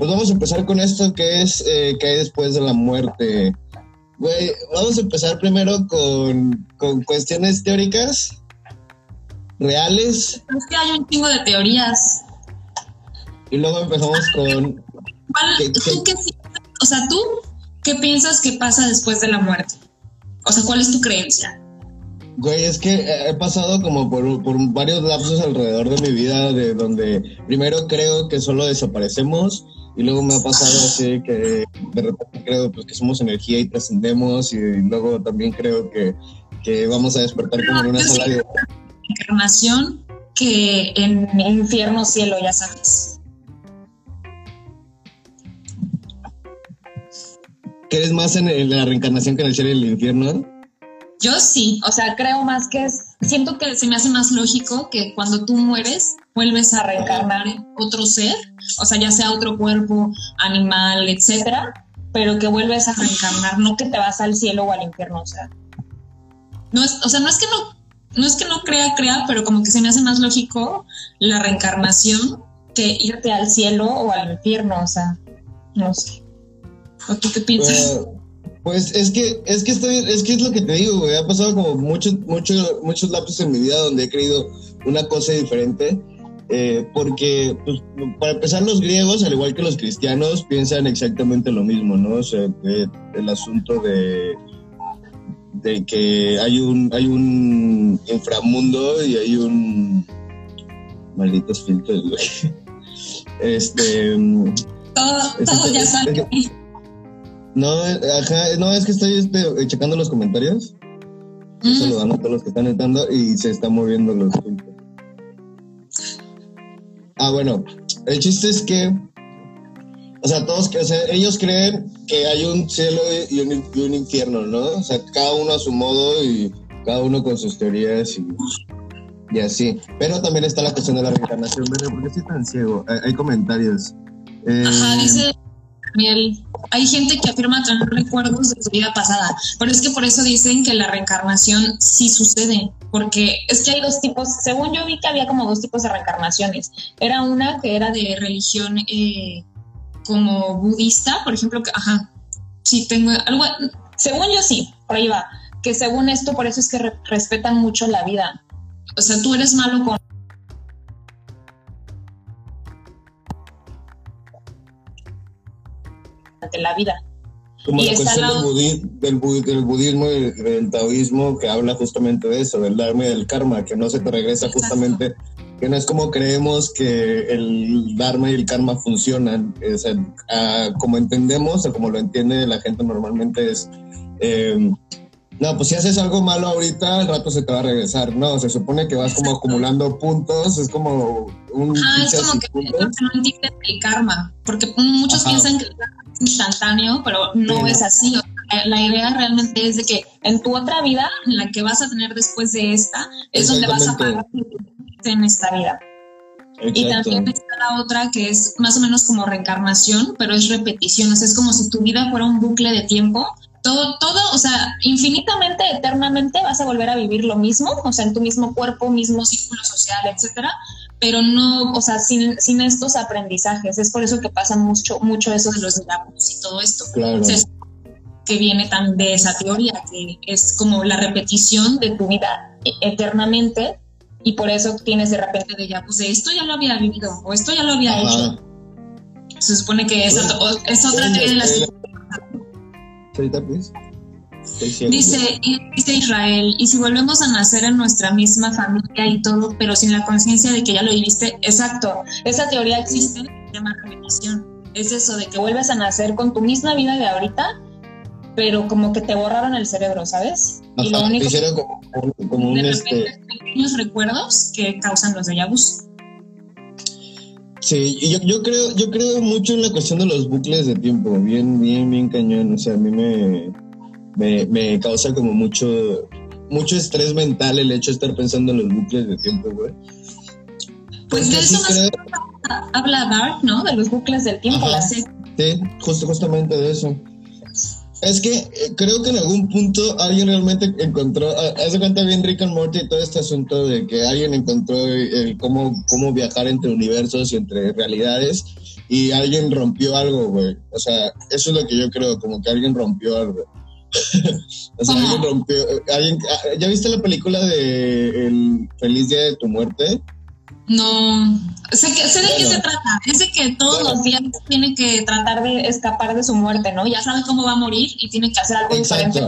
pues vamos a empezar con esto que es eh, que hay después de la muerte. Güey, vamos a empezar primero con, con cuestiones teóricas, reales. Es que hay un chingo de teorías. Y luego empezamos con... ¿Cuál, ¿tú qué, o sea, ¿tú qué piensas que pasa después de la muerte? O sea, ¿cuál es tu creencia? Güey, es que he pasado como por, por, varios lapsos alrededor de mi vida, de donde primero creo que solo desaparecemos y luego me ha pasado así que de repente creo pues, que somos energía y trascendemos y luego también creo que, que vamos a despertar como en una sala de... Encarnación que en infierno, cielo, ya sabes. ¿Crees más en, la reencarnación que en el cielo y el infierno? Yo sí, o sea, creo más que es, siento que se me hace más lógico que cuando tú mueres vuelves a reencarnar en otro ser, o sea, ya sea otro cuerpo, animal, etcétera, pero que vuelves a reencarnar, no que te vas al cielo o al infierno, o sea. No es, o sea, no es que no, no es que no crea, crea, pero como que se me hace más lógico la reencarnación que irte al cielo o al infierno, o sea, no sé. ¿O tú qué piensas? Pues es que, es que estoy, es que es lo que te digo, güey. Ha pasado como muchos, muchos, muchos lapsos en mi vida donde he creído una cosa diferente. Eh, porque, pues, para empezar, los griegos, al igual que los cristianos, piensan exactamente lo mismo, ¿no? O sea, el asunto de, de que hay un, hay un inframundo y hay un. Malditos filtros, güey. Este. Todo, todo ya sale. No, ajá, no, es que estoy este, checando los comentarios. Mm. Saludando a todos los que están entrando y se están moviendo los Ah, bueno, el chiste es que, o sea, todos, o sea, ellos creen que hay un cielo y un, y un, infierno, ¿no? O sea, cada uno a su modo y cada uno con sus teorías y, y así. Pero también está la cuestión de la reencarnación. ¿por qué estoy tan ciego? Hay, hay comentarios. Ajá, eh, dice hay gente que afirma tener recuerdos de su vida pasada, pero es que por eso dicen que la reencarnación sí sucede, porque es que hay dos tipos, según yo vi que había como dos tipos de reencarnaciones. Era una que era de religión eh, como budista, por ejemplo, que, ajá, sí tengo algo, según yo sí, por ahí va, que según esto por eso es que respetan mucho la vida. O sea, tú eres malo con la vida. Como la cuestión del, budismo y del taoísmo que habla justamente de eso, del dharma y del karma, que no se te regresa justamente, que no es como creemos que el dharma y el karma funcionan, como entendemos o como lo entiende la gente normalmente es... Eh, no, pues si haces algo malo ahorita, al rato se te va a regresar. No, se supone que vas como acumulando puntos, es como un... Ah, es como que, no entienden el karma, porque muchos piensan que instantáneo, pero no es así. La idea realmente es de que en tu otra vida, en la que vas a tener después de esta, es donde vas a pagar en esta vida. Y también está la otra que es más o menos como reencarnación, pero es repetición. O sea, es como si tu vida fuera un bucle de tiempo. Todo, todo, o sea, infinitamente, eternamente vas a volver a vivir lo mismo, o sea, en tu mismo cuerpo, mismo círculo social, etcétera, pero no, o sea, sin, sin estos aprendizajes. Es por eso que pasa mucho, mucho eso de los diálogos y todo esto. Claro. que viene también de esa teoría, que es como la repetición de tu vida eternamente y por eso tienes de repente de ya, pues esto ya lo había vivido o esto ya lo había hecho. Se supone que es, es otra teoría de la Dice, dice Israel, y si volvemos a nacer en nuestra misma familia y todo, pero sin la conciencia de que ya lo viviste, exacto, esa teoría existe, se llama repetición. Es eso de que vuelves a nacer con tu misma vida de ahorita, pero como que te borraron el cerebro, ¿sabes? y lo único como, como un este... pequeños recuerdos que causan los déjà. Sí, yo, yo creo, yo creo mucho en la cuestión de los bucles de tiempo, bien, bien, bien cañón. O sea, a mí me, me, me causa como mucho, mucho estrés mental el hecho de estar pensando en los bucles de tiempo, güey. Pues de eso habla Dark, ¿no? De los bucles del tiempo, la Sí, justo, justamente de eso. Es que eh, creo que en algún punto alguien realmente encontró, hace cuenta bien Rick and Morty y todo este asunto de que alguien encontró el, cómo, cómo viajar entre universos y entre realidades y alguien rompió algo, güey. O sea, eso es lo que yo creo, como que alguien rompió algo. o sea, alguien rompió. Alguien, ah, ¿Ya viste la película de El Feliz Día de tu Muerte? No, sé, que, sé de qué se trata. Es de que todos los días tiene que tratar de escapar de su muerte, ¿no? Ya sabe cómo va a morir y tiene que hacer algo diferente.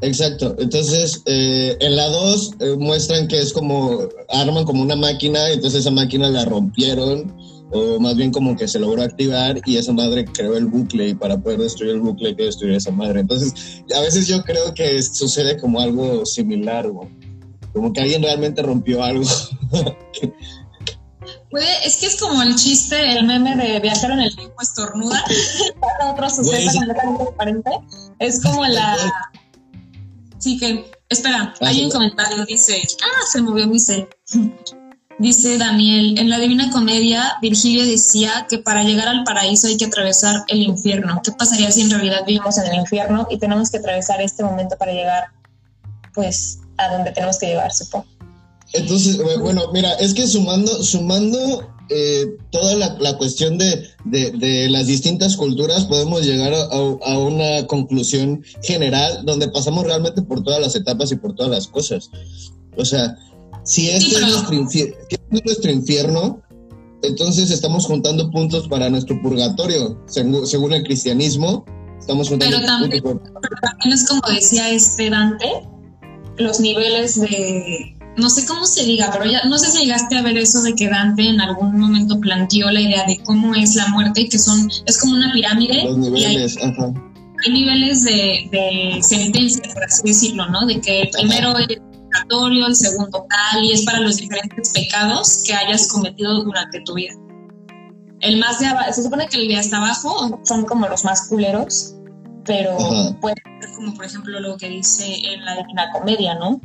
Exacto. Entonces, eh, en la 2 eh, muestran que es como, arman como una máquina, entonces esa máquina la rompieron, o más bien como que se logró activar y esa madre creó el bucle y para poder destruir el bucle hay que destruir esa madre. Entonces, a veces yo creo que sucede como algo similar, como que alguien realmente rompió algo. Es que es como el chiste, el meme de viajar en el tiempo estornuda, otro suceso completamente diferente. Es como la Sí, que, espera, ah, hay un comentario, dice, ah, se movió mi cel. Dice Daniel, en la Divina Comedia, Virgilio decía que para llegar al paraíso hay que atravesar el infierno. ¿Qué pasaría si en realidad vivimos en el infierno y tenemos que atravesar este momento para llegar, pues, a donde tenemos que llegar, supongo? Entonces, bueno, mira, es que sumando, sumando eh, toda la, cuestión de, las distintas culturas, podemos llegar a, una conclusión general donde pasamos realmente por todas las etapas y por todas las cosas. O sea, si este, es, nuestro infierno, entonces estamos juntando puntos para nuestro purgatorio, según, el cristianismo. Estamos juntando pero también, pero también es como decía este Dante, los niveles de no sé cómo se diga, pero ya no sé si llegaste a ver eso de que Dante en algún momento planteó la idea de cómo es la muerte, que son, es como una pirámide. Los niveles, hay, ajá. Hay niveles de, de, sentencia, por así decirlo, ¿no? De que el primero es purgatorio, el segundo tal, y es para los diferentes pecados que hayas cometido durante tu vida. El más de abajo, se supone que el de hasta abajo son como los más culeros, pero puede ser como por ejemplo lo que dice en la Divina Comedia, ¿no?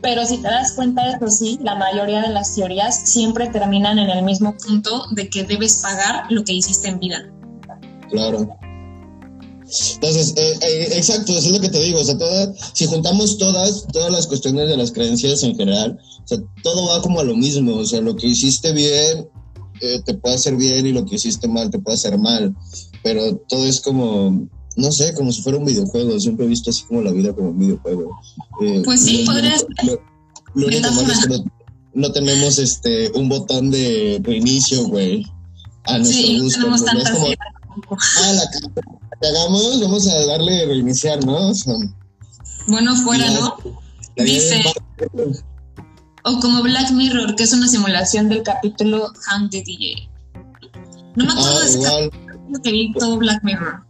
Pero si te das cuenta, de eso sí, la mayoría de las teorías siempre terminan en el mismo punto de que debes pagar lo que hiciste en vida. Claro. Entonces, eh, eh, exacto, eso es lo que te digo. O sea, si juntamos todas, todas las cuestiones de las creencias en general, o sea, todo va como a lo mismo. O sea, lo que hiciste bien eh, te puede hacer bien y lo que hiciste mal te puede hacer mal. Pero todo es como no sé, como si fuera un videojuego. Siempre he visto así como la vida como un videojuego. Eh, pues sí, podría ser. Lo, único malo es que no, tenemos este un botón de reinicio, güey. A nuestro sí, gusto. Tenemos tantas como, ah, la que hagamos, vamos a darle reiniciar, ¿no? bueno, fuera, ¿no? Dice. O como Black Mirror, que es una simulación del capítulo Hank de DJ. No me acuerdo ah, de que vi todo Black Mirror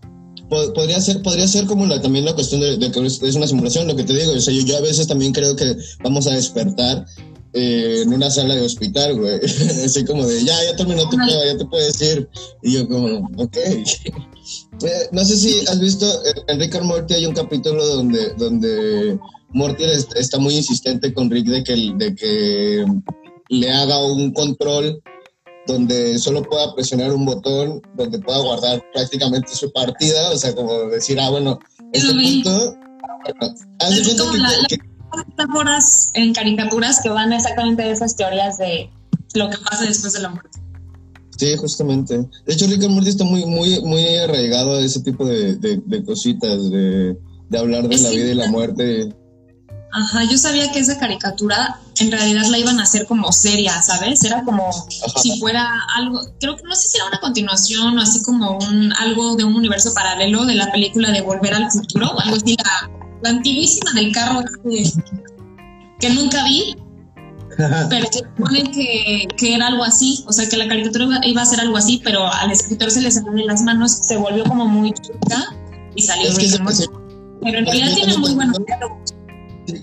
podría ser podría ser como la, también la cuestión de, que es una simulación lo que te digo o sea, yo, a veces también creo que vamos a despertar eh, en una sala de hospital güey así como de ya ya terminó tu prueba ya te puedes ir y yo como ok. Eh, no sé si has visto en Rick and Morty hay un capítulo donde donde Morty está muy insistente con Rick de que de que le haga un control donde solo pueda presionar un botón, donde pueda guardar prácticamente su partida, o sea, como decir, ah, bueno, este punto... es como la, metáforas en caricaturas que van exactamente de esas teorías de lo que pasa después de la muerte. Sí, justamente. De hecho, Rick and Morty está muy, muy, muy arraigado a ese tipo de, de, cositas, de, de, hablar de la vida y la muerte. Ajá, yo sabía que esa caricatura en realidad la iban a hacer como seria, ¿sabes? Era como si fuera algo, creo que no sé si era una continuación o así como un algo de un universo paralelo de la película de Volver al Futuro, algo así, la, antiguísima del carro que, nunca vi, pero que supone que, que, era algo así, o sea, que la caricatura iba a ser algo así, pero al escritor se le salió de las manos, se volvió como muy chica y salió. pero en realidad tiene muy buenos diálogos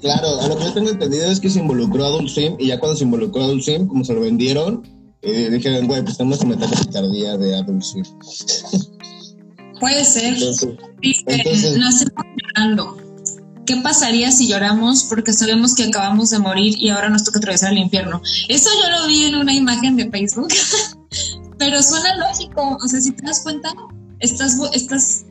claro, a lo que yo tengo entendido es que se involucró a Adult Swim y ya cuando se involucró a Adult Swim, como se lo vendieron, eh, dijeron, güey, pues tenemos que meter la picardía de Adult Swim. Puede ser. Entonces, Dice, nacemos llorando. ¿Qué pasaría si lloramos porque sabemos que acabamos de morir y ahora nos toca atravesar el infierno? Eso yo lo vi en una imagen de Facebook, pero suena lógico. O sea, si te das cuenta, estás, estás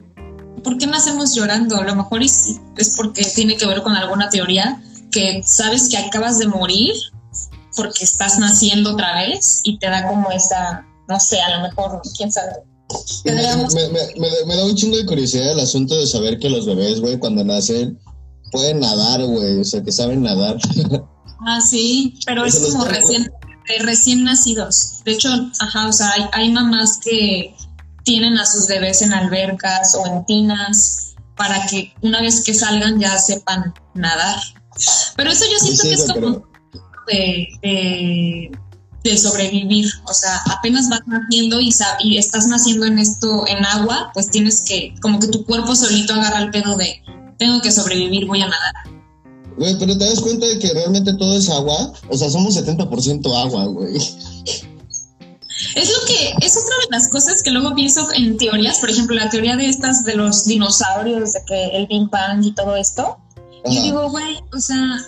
¿por qué nacemos llorando? A lo mejor es, porque tiene que ver con alguna teoría que sabes que acabas de morir porque estás naciendo otra vez y te da como esa no sé, a lo mejor, quién sabe. Me, me, da un chingo de curiosidad el asunto de saber que los bebés, güey, cuando nacen, pueden nadar, güey, o sea, que saben nadar. Ah, sí, pero es como recién, recién nacidos. De hecho, ajá, o sea, hay, hay mamás que tienen a sus bebés en albercas o en tinas para que una vez que salgan ya sepan nadar. Pero eso yo siento que es como de, de, sobrevivir. O sea, apenas vas naciendo y, y estás naciendo en esto, en agua, pues tienes que, como que tu cuerpo solito agarra el pedo de, tengo que sobrevivir, voy a nadar. Güey, pero te das cuenta de que realmente todo es agua. O sea, somos 70% agua, güey. Es lo que, es otra de las cosas que luego pienso en teorías, por ejemplo, la teoría de estas de los dinosaurios, de que el Big Bang y todo esto. Yo digo, güey, o sea,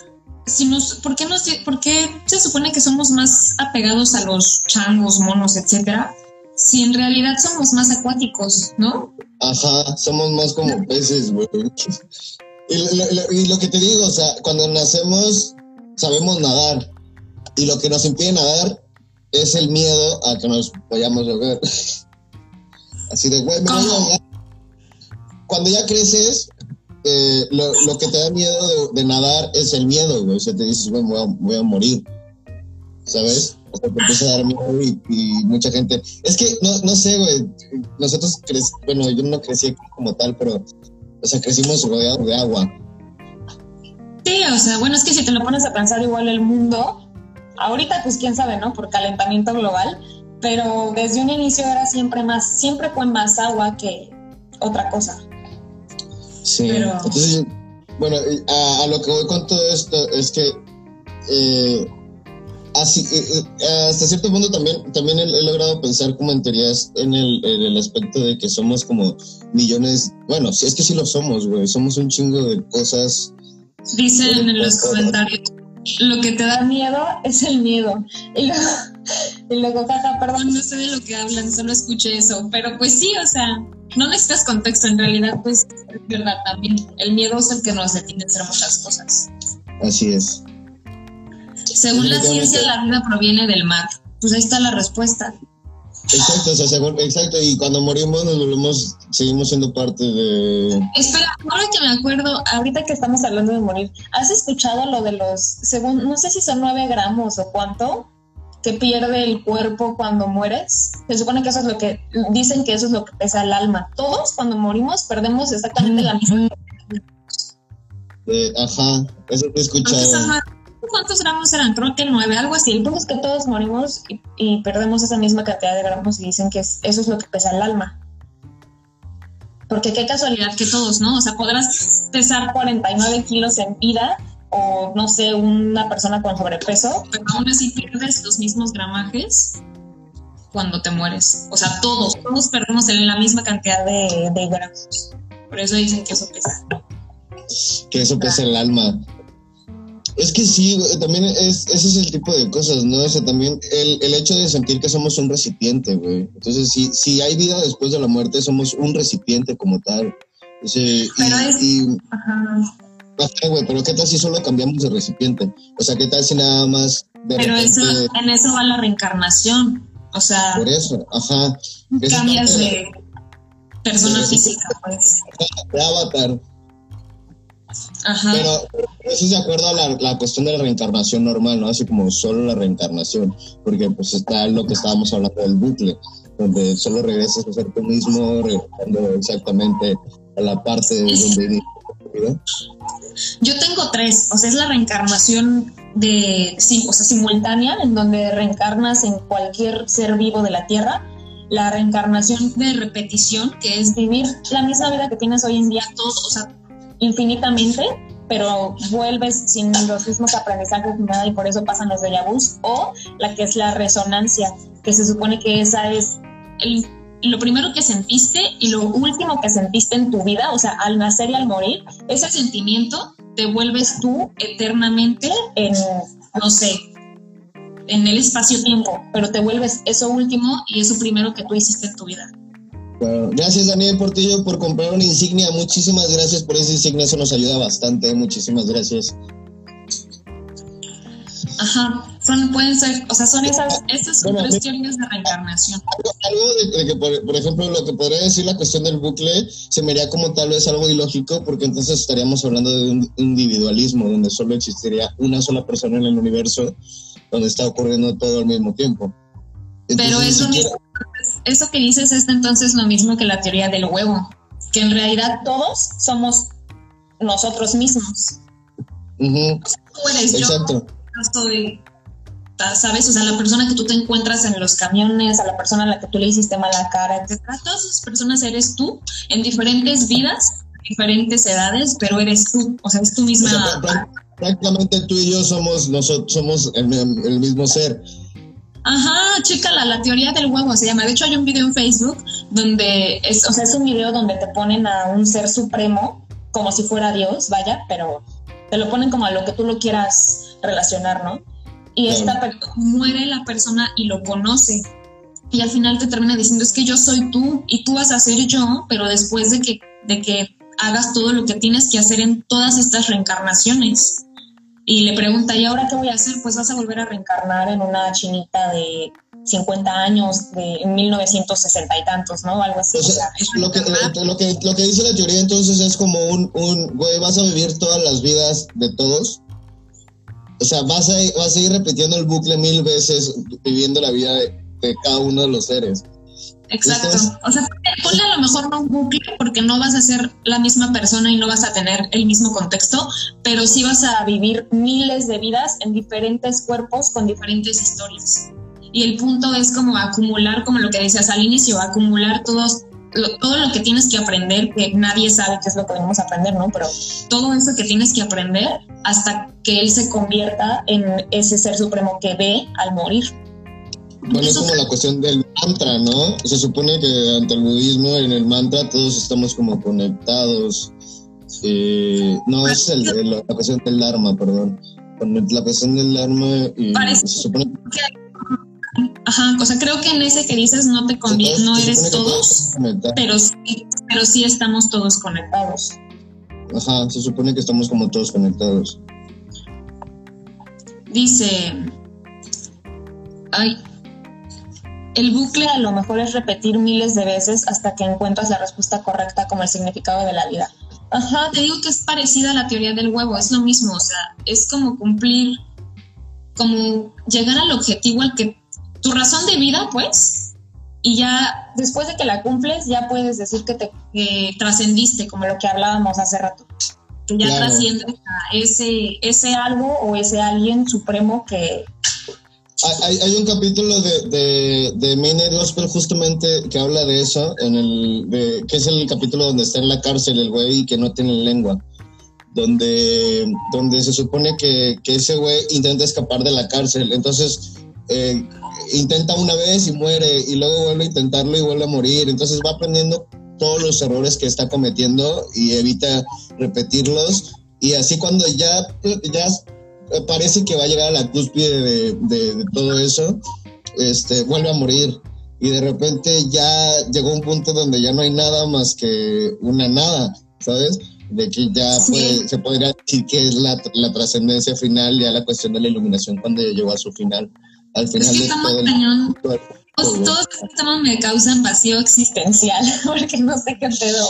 si nos, ¿por qué, nos, ¿por qué se supone que somos más apegados a los changos, monos, etcétera? Si en realidad somos más acuáticos, ¿no? Ajá, somos más como peces, güey. Y lo, que te digo, o sea, cuando nacemos sabemos nadar y lo que nos impide nadar es el miedo a que nos vayamos a ahogar. Así de, güey, me voy a ahogar. Cuando ya creces, eh, lo, que te da miedo de, nadar es el miedo, güey. O sea, te dices, güey, voy a, morir. ¿Sabes? O sea, te empieza a dar miedo y, mucha gente. Es que, no, no sé, güey. Nosotros, bueno, yo no crecí como tal, pero o sea, crecimos rodeados de agua. Sí, o sea, bueno, es que si te lo pones a pensar igual el mundo, ahorita pues quién sabe, ¿no? Por calentamiento global, pero desde un inicio era siempre más, siempre fue más agua que otra cosa. Sí, entonces, bueno, a, lo que voy con todo esto es que eh, así, eh, eh, hasta cierto punto también, también he, logrado pensar como en teorías en el, en el, aspecto de que somos como millones, bueno, si es que sí lo somos, güey, somos un chingo de cosas. Dicen en los comentarios, lo que te da miedo es el miedo. Y luego, y luego jaja, perdón, no sé de lo que hablan, solo escuché eso, pero pues sí, o sea, no necesitas contexto, en realidad, pues es verdad también, el miedo es el que nos detiene a hacer muchas cosas. Así es. Según la ciencia, la vida proviene del mar. Pues ahí está la respuesta. Exacto, o sea, exacto, y cuando morimos nos volvemos, seguimos siendo parte de... Espera, ahora que me acuerdo, ahorita que estamos hablando de morir, ¿has escuchado lo de los, según, no sé si son nueve gramos o cuánto, que pierde el cuerpo cuando mueres? Se supone que eso es lo que, dicen que eso es lo que pesa el alma. Todos cuando morimos perdemos exactamente la misma... Eh, ajá, eso te he escuchado. ¿Cuántos gramos eran? Creo que nueve, algo así. El punto es que todos morimos y, perdemos esa misma cantidad de gramos y dicen que eso es lo que pesa el alma. Porque qué casualidad que todos, ¿no? O sea, podrás pesar 49 kilos en vida o, no sé, una persona con sobrepeso, pero aún así pierdes los mismos gramajes cuando te mueres. O sea, todos, todos perdemos la misma cantidad de gramos. Por eso dicen que eso pesa. Que eso pesa el alma. Es que sí, también es, ese es el tipo de cosas, ¿no? O sea, también el, el hecho de sentir que somos un recipiente, güey. Entonces, si, si hay vida después de la muerte, somos un recipiente como tal. O sea, pero es... Ajá. güey, pero ¿qué tal si solo cambiamos de recipiente? O sea, ¿qué tal si nada más... pero eso, en eso va la reencarnación. O sea... Por eso, ajá. Cambias de persona física, pues. De avatar. Pero eso es de acuerdo a la, cuestión de la reencarnación normal, ¿no? Así como solo la reencarnación, porque pues está lo que estábamos hablando del bucle, donde solo regresas a ser tú mismo, regresando exactamente a la parte de donde Yo tengo tres, o sea, es la reencarnación de, o sea, simultánea, en donde reencarnas en cualquier ser vivo de la Tierra, la reencarnación de repetición, que es vivir la misma vida que tienes hoy en día, todo, o sea, infinitamente, pero vuelves sin los mismos aprendizajes ni nada y por eso pasan los déjà vus, o la que es la resonancia, que se supone que esa es lo primero que sentiste y lo último que sentiste en tu vida, o sea, al nacer y al morir, ese sentimiento te vuelves tú eternamente en, no sé, en el espacio-tiempo, pero te vuelves eso último y eso primero que tú hiciste en tu vida. Gracias Daniel Portillo por comprar una insignia. Muchísimas gracias por esa insignia. Eso nos ayuda bastante. Muchísimas gracias. Ajá. Son, pueden ser, o sea, son esas, esas son tres teorías de reencarnación. Algo, de, que, por, ejemplo, lo que podría decir la cuestión del bucle se me haría como tal vez algo ilógico, porque entonces estaríamos hablando de un individualismo, donde solo existiría una sola persona en el universo, donde está ocurriendo todo al mismo tiempo. Pero eso, eso que dices es entonces lo mismo que la teoría del huevo, que en realidad todos somos nosotros mismos. tú eres Exacto. yo, yo soy ¿sabes? O sea, la persona que tú te encuentras en los camiones, a la persona a la que tú le hiciste mala cara, etc. Todas esas personas eres tú en diferentes vidas, diferentes edades, pero eres tú, o sea, es tu misma... prácticamente tú y yo somos, nosotros, somos el, mismo ser. Ajá, chécala, la teoría del huevo se llama. De hecho, hay un video en Facebook donde es, o sea, es un video donde te ponen a un ser supremo como si fuera Dios, vaya, pero te lo ponen como a lo que tú lo quieras relacionar, ¿no? y esta muere la persona y lo conoce. Y al final te termina diciendo, es que yo soy tú y tú vas a ser yo, pero después de que, de que hagas todo lo que tienes que hacer en todas estas reencarnaciones. Y le pregunta, ¿y ahora qué voy a hacer? Pues vas a volver a reencarnar en una chinita de 50 años, de 1960 y tantos, ¿no? Algo así. lo, que, lo, que, lo que dice la teoría entonces es como un, un, güey, vas a vivir todas las vidas de todos o sea, vas a, vas a ir repitiendo el bucle mil veces, viviendo la vida de, cada uno de los seres. Exacto. o sea, ponle a lo mejor no un bucle porque no vas a ser la misma persona y no vas a tener el mismo contexto, pero sí vas a vivir miles de vidas en diferentes cuerpos con diferentes historias. Y el punto es como acumular, como lo que decías al inicio, acumular todos todo lo que tienes que aprender, que nadie sabe qué es lo que venimos a aprender, ¿no? Pero todo eso que tienes que aprender hasta que él se convierta en ese ser supremo que ve al morir. Bueno, es como la cuestión del mantra, ¿no? Se supone que ante el budismo, en el mantra, todos estamos como conectados. Eh, no, es el, la cuestión del Dharma, perdón. la cuestión del Dharma y se supone que Ajá, o sea, creo que en ese que dices no te conviene, no eres todos, pero sí, pero sí estamos todos conectados. Ajá, se supone que estamos como todos conectados. Dice, ay, el bucle a lo mejor es repetir miles de veces hasta que encuentras la respuesta correcta como el significado de la vida. Ajá, te digo que es parecida a la teoría del huevo, es lo mismo, o sea, es como cumplir, como llegar al objetivo al que tu razón de vida, pues, y ya después de que la cumples, ya puedes decir que te trascendiste, como lo que hablábamos hace rato. Que ya trasciendes a ese, ese algo o ese alguien supremo que... Hay, hay un capítulo de, de, de Maynard Gospel justamente que habla de eso, en el, de, que es el capítulo donde está en la cárcel el güey y que no tiene lengua donde, donde se supone que, que ese güey intenta escapar de la cárcel. Entonces, eh, intenta una vez y muere y luego vuelve a intentarlo y vuelve a morir. Entonces va aprendiendo todos los errores que está cometiendo y evita repetirlos. Y así cuando ya, ya parece que va a llegar a la cúspide de, todo eso, este, vuelve a morir. Y de repente ya llegó un punto donde ya no hay nada más que una nada, ¿sabes? De que ya se podría decir que es la, la trascendencia final, ya la cuestión de la iluminación cuando llegó a su final al final es que todo cañón. todos, estos temas me causan vacío existencial, porque no sé qué pedo.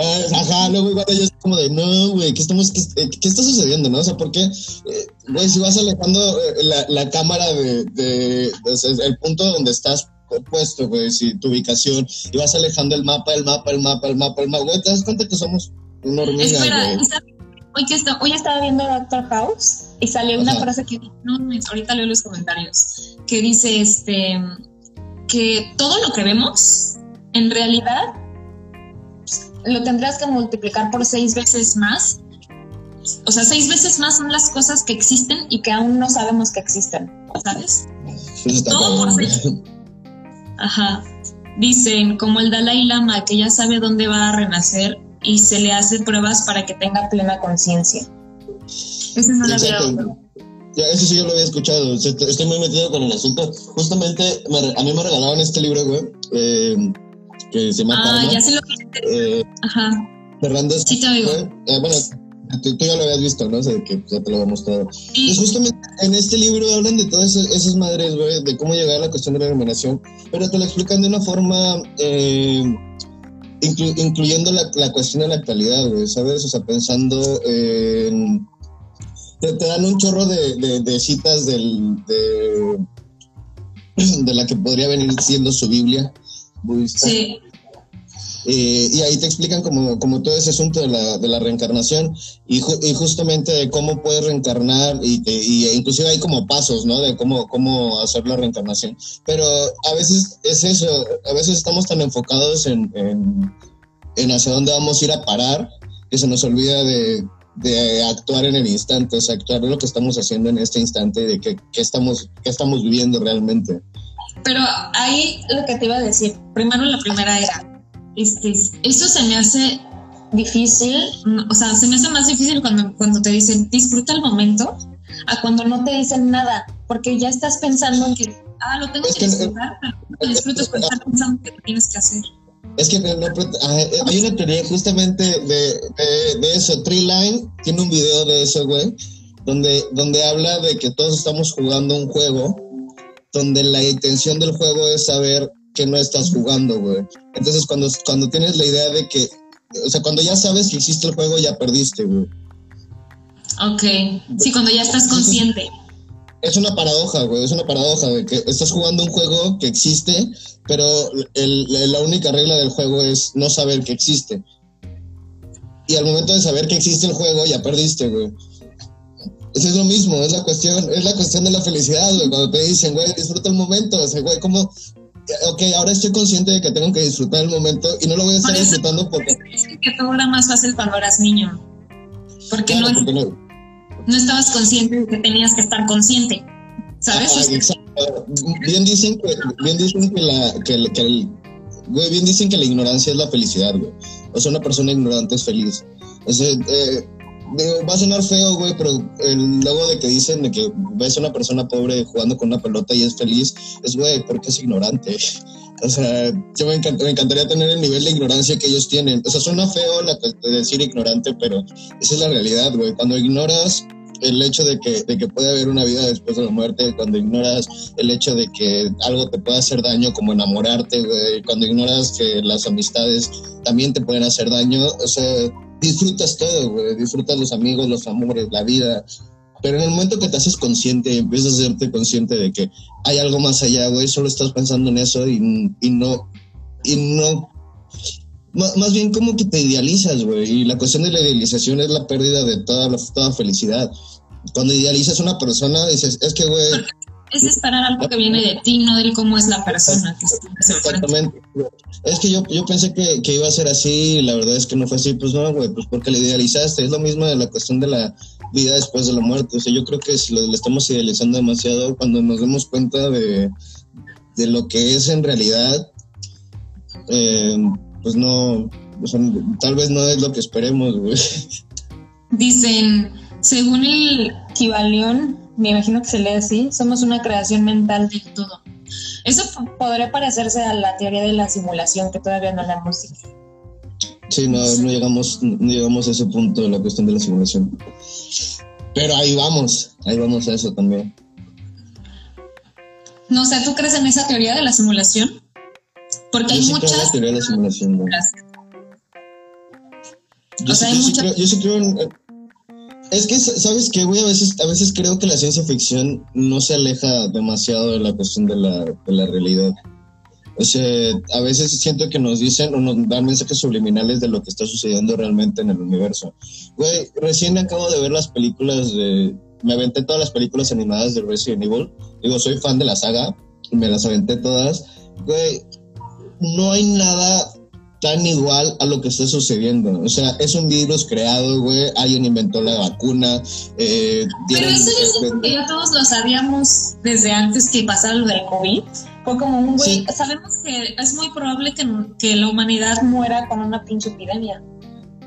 Ah, ajá, luego igual yo como de, no, güey, ¿qué, estamos, qué, eh, qué, está sucediendo, no? O sea, ¿por qué, eh, güey, si vas alejando eh, la, la cámara de, de, de, el punto donde estás puesto, güey, si tu ubicación, y vas alejando el mapa, el mapa, el mapa, el mapa, el mapa, güey, te das cuenta que somos una hormiga, Espera, hoy, que está, hoy estaba viendo Doctor House y salió una frase que no, ahorita leo los comentarios, que dice este que todo lo que vemos en realidad lo tendrás que multiplicar por seis veces más. O sea, seis veces más son las cosas que existen y que aún no sabemos que existen, ¿sabes? Todo por seis. Ajá. Dicen, como el Dalai Lama, que ya sabe dónde va a renacer y se le hace pruebas para que tenga plena conciencia. Eso no lo había ya, eso sí yo lo había escuchado. Estoy muy metido con el asunto. Justamente a mí me regalaron este libro, güey, eh, que se llama. Ah, ya se lo eh, Ajá. Fernando sí, te oigo. Eh, bueno, tú, ya lo habías visto, ¿no? O sea, que ya te lo había mostrado. Pues justamente en este libro hablan de todas esas, madres, güey, de cómo llegar a la cuestión de la iluminación, pero te lo explican de una forma eh, incluyendo la, la, cuestión de la actualidad, güey, ¿sabes? O sea, pensando en... Te, dan un chorro de, de, citas del, de, de la que podría venir siendo su Biblia budista. Sí. Eh, y ahí te explican como, como todo ese asunto de la, de la reencarnación y, y, justamente de cómo puedes reencarnar y, y, inclusive hay como pasos, ¿no? De cómo, cómo hacer la reencarnación. Pero a veces es eso, a veces estamos tan enfocados en, en, en hacia dónde vamos a ir a parar que se nos olvida de, de actuar en el instante, o sea, actuar lo que estamos haciendo en este instante, de qué, qué, estamos, qué estamos viviendo realmente. Pero ahí lo que te iba a decir, primero la primera era, este, eso se me hace difícil, o sea, se me hace más difícil cuando, cuando te dicen disfruta el momento a cuando no te dicen nada, porque ya estás pensando en que, ah, lo tengo que, disfrutar, pero no disfrutas por estar pensando que tienes que hacer. Es que ah, hay una teoría justamente de, de, eso. Tree Line tiene un video de eso, güey, donde, donde habla de que todos estamos jugando un juego, donde la intención del juego es saber que no estás jugando, güey. Entonces, cuando, cuando tienes la idea de que, o sea, cuando ya sabes que existe el juego, ya perdiste, güey. Ok, sí, cuando ya estás consciente. Es una paradoja, güey, es una paradoja de que estás jugando un juego que existe, pero la única regla del juego es no saber que existe. Y al momento de saber que existe el juego, ya perdiste, güey. Eso es lo mismo, es la cuestión, es la cuestión de la felicidad, güey. Cuando te dicen, güey, disfruta el momento, o sea, güey, ¿cómo, ok, ahora estoy consciente de que tengo que disfrutar el momento y no lo voy a estar disfrutando porque... Dicen que todo era más fácil cuando eras niño. Porque, no, no, estabas consciente de que tenías que estar consciente. ¿Sabes? exacto. Bien dicen que, bien dicen que la, que, que el, güey, bien dicen que la ignorancia es la felicidad, güey. O sea, una persona ignorante es feliz. O sea, eh, va a sonar feo, güey, pero el, luego de que dicen que ves a una persona pobre jugando con una pelota y es feliz, es, güey, porque es ignorante. O sea, yo me, encantaría tener el nivel de ignorancia que ellos tienen. O sea, suena feo la, decir ignorante, pero esa es la realidad, güey. Cuando ignoras el hecho de que, de que puede haber una vida después de la muerte, cuando ignoras el hecho de que algo te puede hacer daño, como enamorarte, güey, cuando ignoras que las amistades también te pueden hacer daño, o sea, disfrutas todo, güey, disfrutas los amigos, los amores, la vida. Pero en el momento que te haces consciente y empiezas a hacerte consciente de que hay algo más allá, güey, solo estás pensando en eso y, no, y no, más, bien como que te idealizas, güey, y la cuestión de la idealización es la pérdida de toda, toda felicidad. Cuando idealizas a una persona, dices, es que, güey, es esperar algo que viene de ti, no de cómo es la persona. Que Exactamente. Es que yo, yo pensé que, que, iba a ser así y la verdad es que no fue así. Pues no, güey, pues porque le idealizaste. Es lo mismo de la cuestión de la vida después de la muerte. O sea, yo creo que si lo, le estamos idealizando demasiado, cuando nos demos cuenta de, de lo que es en realidad, eh, pues no, tal vez no es lo que esperemos, güey. Dicen, según el Kibalión, me imagino que se lee así, somos una creación mental de todo. Eso podría parecerse a la teoría de la simulación, que todavía no la hemos Sí, no, no, llegamos, no llegamos a ese punto de la cuestión de la simulación. Pero ahí vamos, ahí vamos a eso también. No sé, ¿tú crees en esa teoría de la simulación? Porque hay muchas. teoría de la simulación. Yo, yo sí creo en, es que, ¿sabes qué, güey? A veces, a veces creo que la ciencia ficción no se aleja demasiado de la cuestión de la, de la realidad. O sea, a veces siento que nos dicen o nos dan mensajes subliminales de lo que está sucediendo realmente en el universo. Güey, recién acabo de ver las películas de... Me aventé todas las películas animadas de Resident Evil. Digo, soy fan de la saga. Me las aventé todas. Güey, no hay nada tan igual a lo que está sucediendo. O sea, es un virus creado, güey. Alguien inventó la vacuna. Eh, Pero eso es que ya todos lo sabíamos desde antes que pasara lo del COVID. Fue como un güey. Sabemos que es muy probable que, que, la humanidad muera con una pinche epidemia.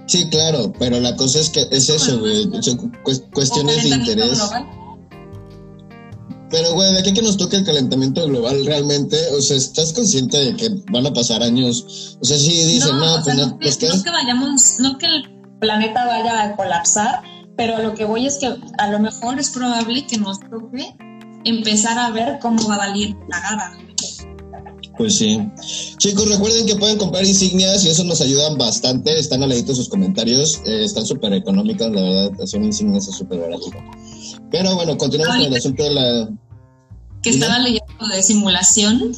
Sí, claro, pero la cosa es que es eso, güey. cuestiones de interés. Pero, güey, de aquí que nos toque el calentamiento global realmente, o sea, ¿estás consciente de que van a pasar años? O sea, sí dicen, no, pues no, no, que, no que vayamos, no que planeta vaya a colapsar, pero a lo que voy es que a lo mejor es probable que nos toque empezar a ver cómo va a valer la gada. Pues sí. Chicos, recuerden que pueden comprar insignias y eso nos ayuda bastante. Están al sus comentarios. Eh, están súper económicas, la verdad. Son insignias súper baratas. Pero bueno, continuamos con el asunto de la... Que estaba leyendo de simulación,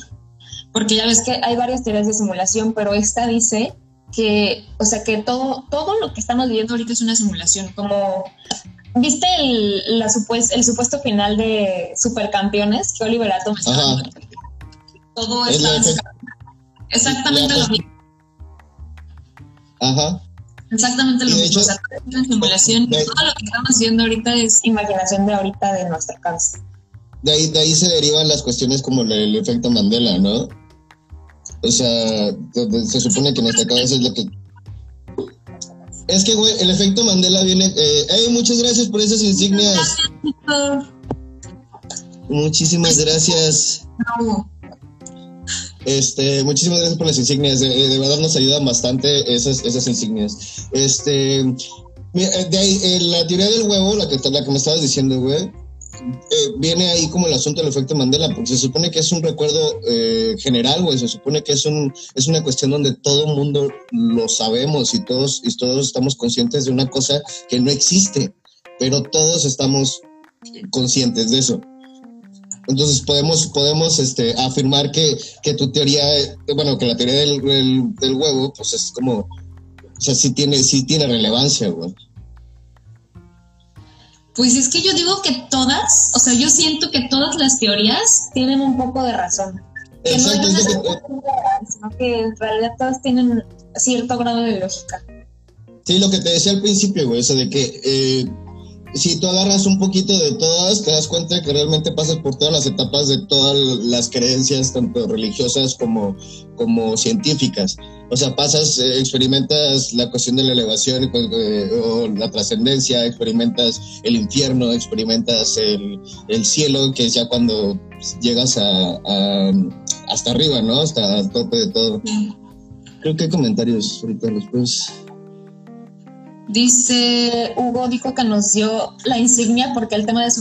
porque ya ves que hay varias teorías de simulación, pero esta dice que, o sea, que todo, todo lo que estamos viviendo ahorita es una simulación, como ¿Viste el, la el supuesto final de Supercampeones que Oliver Atom estaba Todo es exactamente lo mismo. Ajá. Exactamente lo mismo. o sea, simulación. todo lo que estamos viendo ahorita es imaginación de ahorita de nuestra casa. De ahí, de ahí se derivan las cuestiones como el, efecto Mandela, ¿no? O sea, se supone que nuestra cabeza es lo que es que, güey, el efecto Mandela viene. Eh, muchas gracias por esas insignias. Muchísimas gracias. Este, muchísimas gracias por las insignias. De, verdad nos ayudan bastante esas, insignias. Este, eh, de ahí, eh, la teoría del huevo, la que, la que me estabas diciendo, güey, eh, viene ahí como el asunto del efecto Mandela, porque se supone que es un recuerdo general, güey, se supone que es, un, es una cuestión donde todo el mundo lo sabemos y todos, y todos estamos conscientes de una cosa que no existe, pero todos estamos conscientes de eso. Entonces podemos, podemos este, afirmar que, que tu teoría, bueno, que la teoría del, del, huevo, pues es como, o sea, sí tiene, sí tiene relevancia, güey. Pues es que yo digo que todas, o sea, yo siento que todas las teorías tienen un poco de razón. Que no es sino que en realidad todas tienen cierto grado de lógica. Sí, lo que te decía al principio, güey, eso de que eh, si tú agarras un poquito de todas, te das cuenta que realmente pasas por todas las etapas de todas las creencias, tanto religiosas como, como científicas. O sea, pasas, eh, experimentas la cuestión de la elevación pues, eh, o la trascendencia, experimentas el infierno, experimentas el, el, cielo, que es ya cuando llegas a, hasta arriba, ¿no? Hasta el tope de todo. Creo que hay comentarios ahorita después. Dice Hugo, dijo que nos dio la insignia porque el tema de,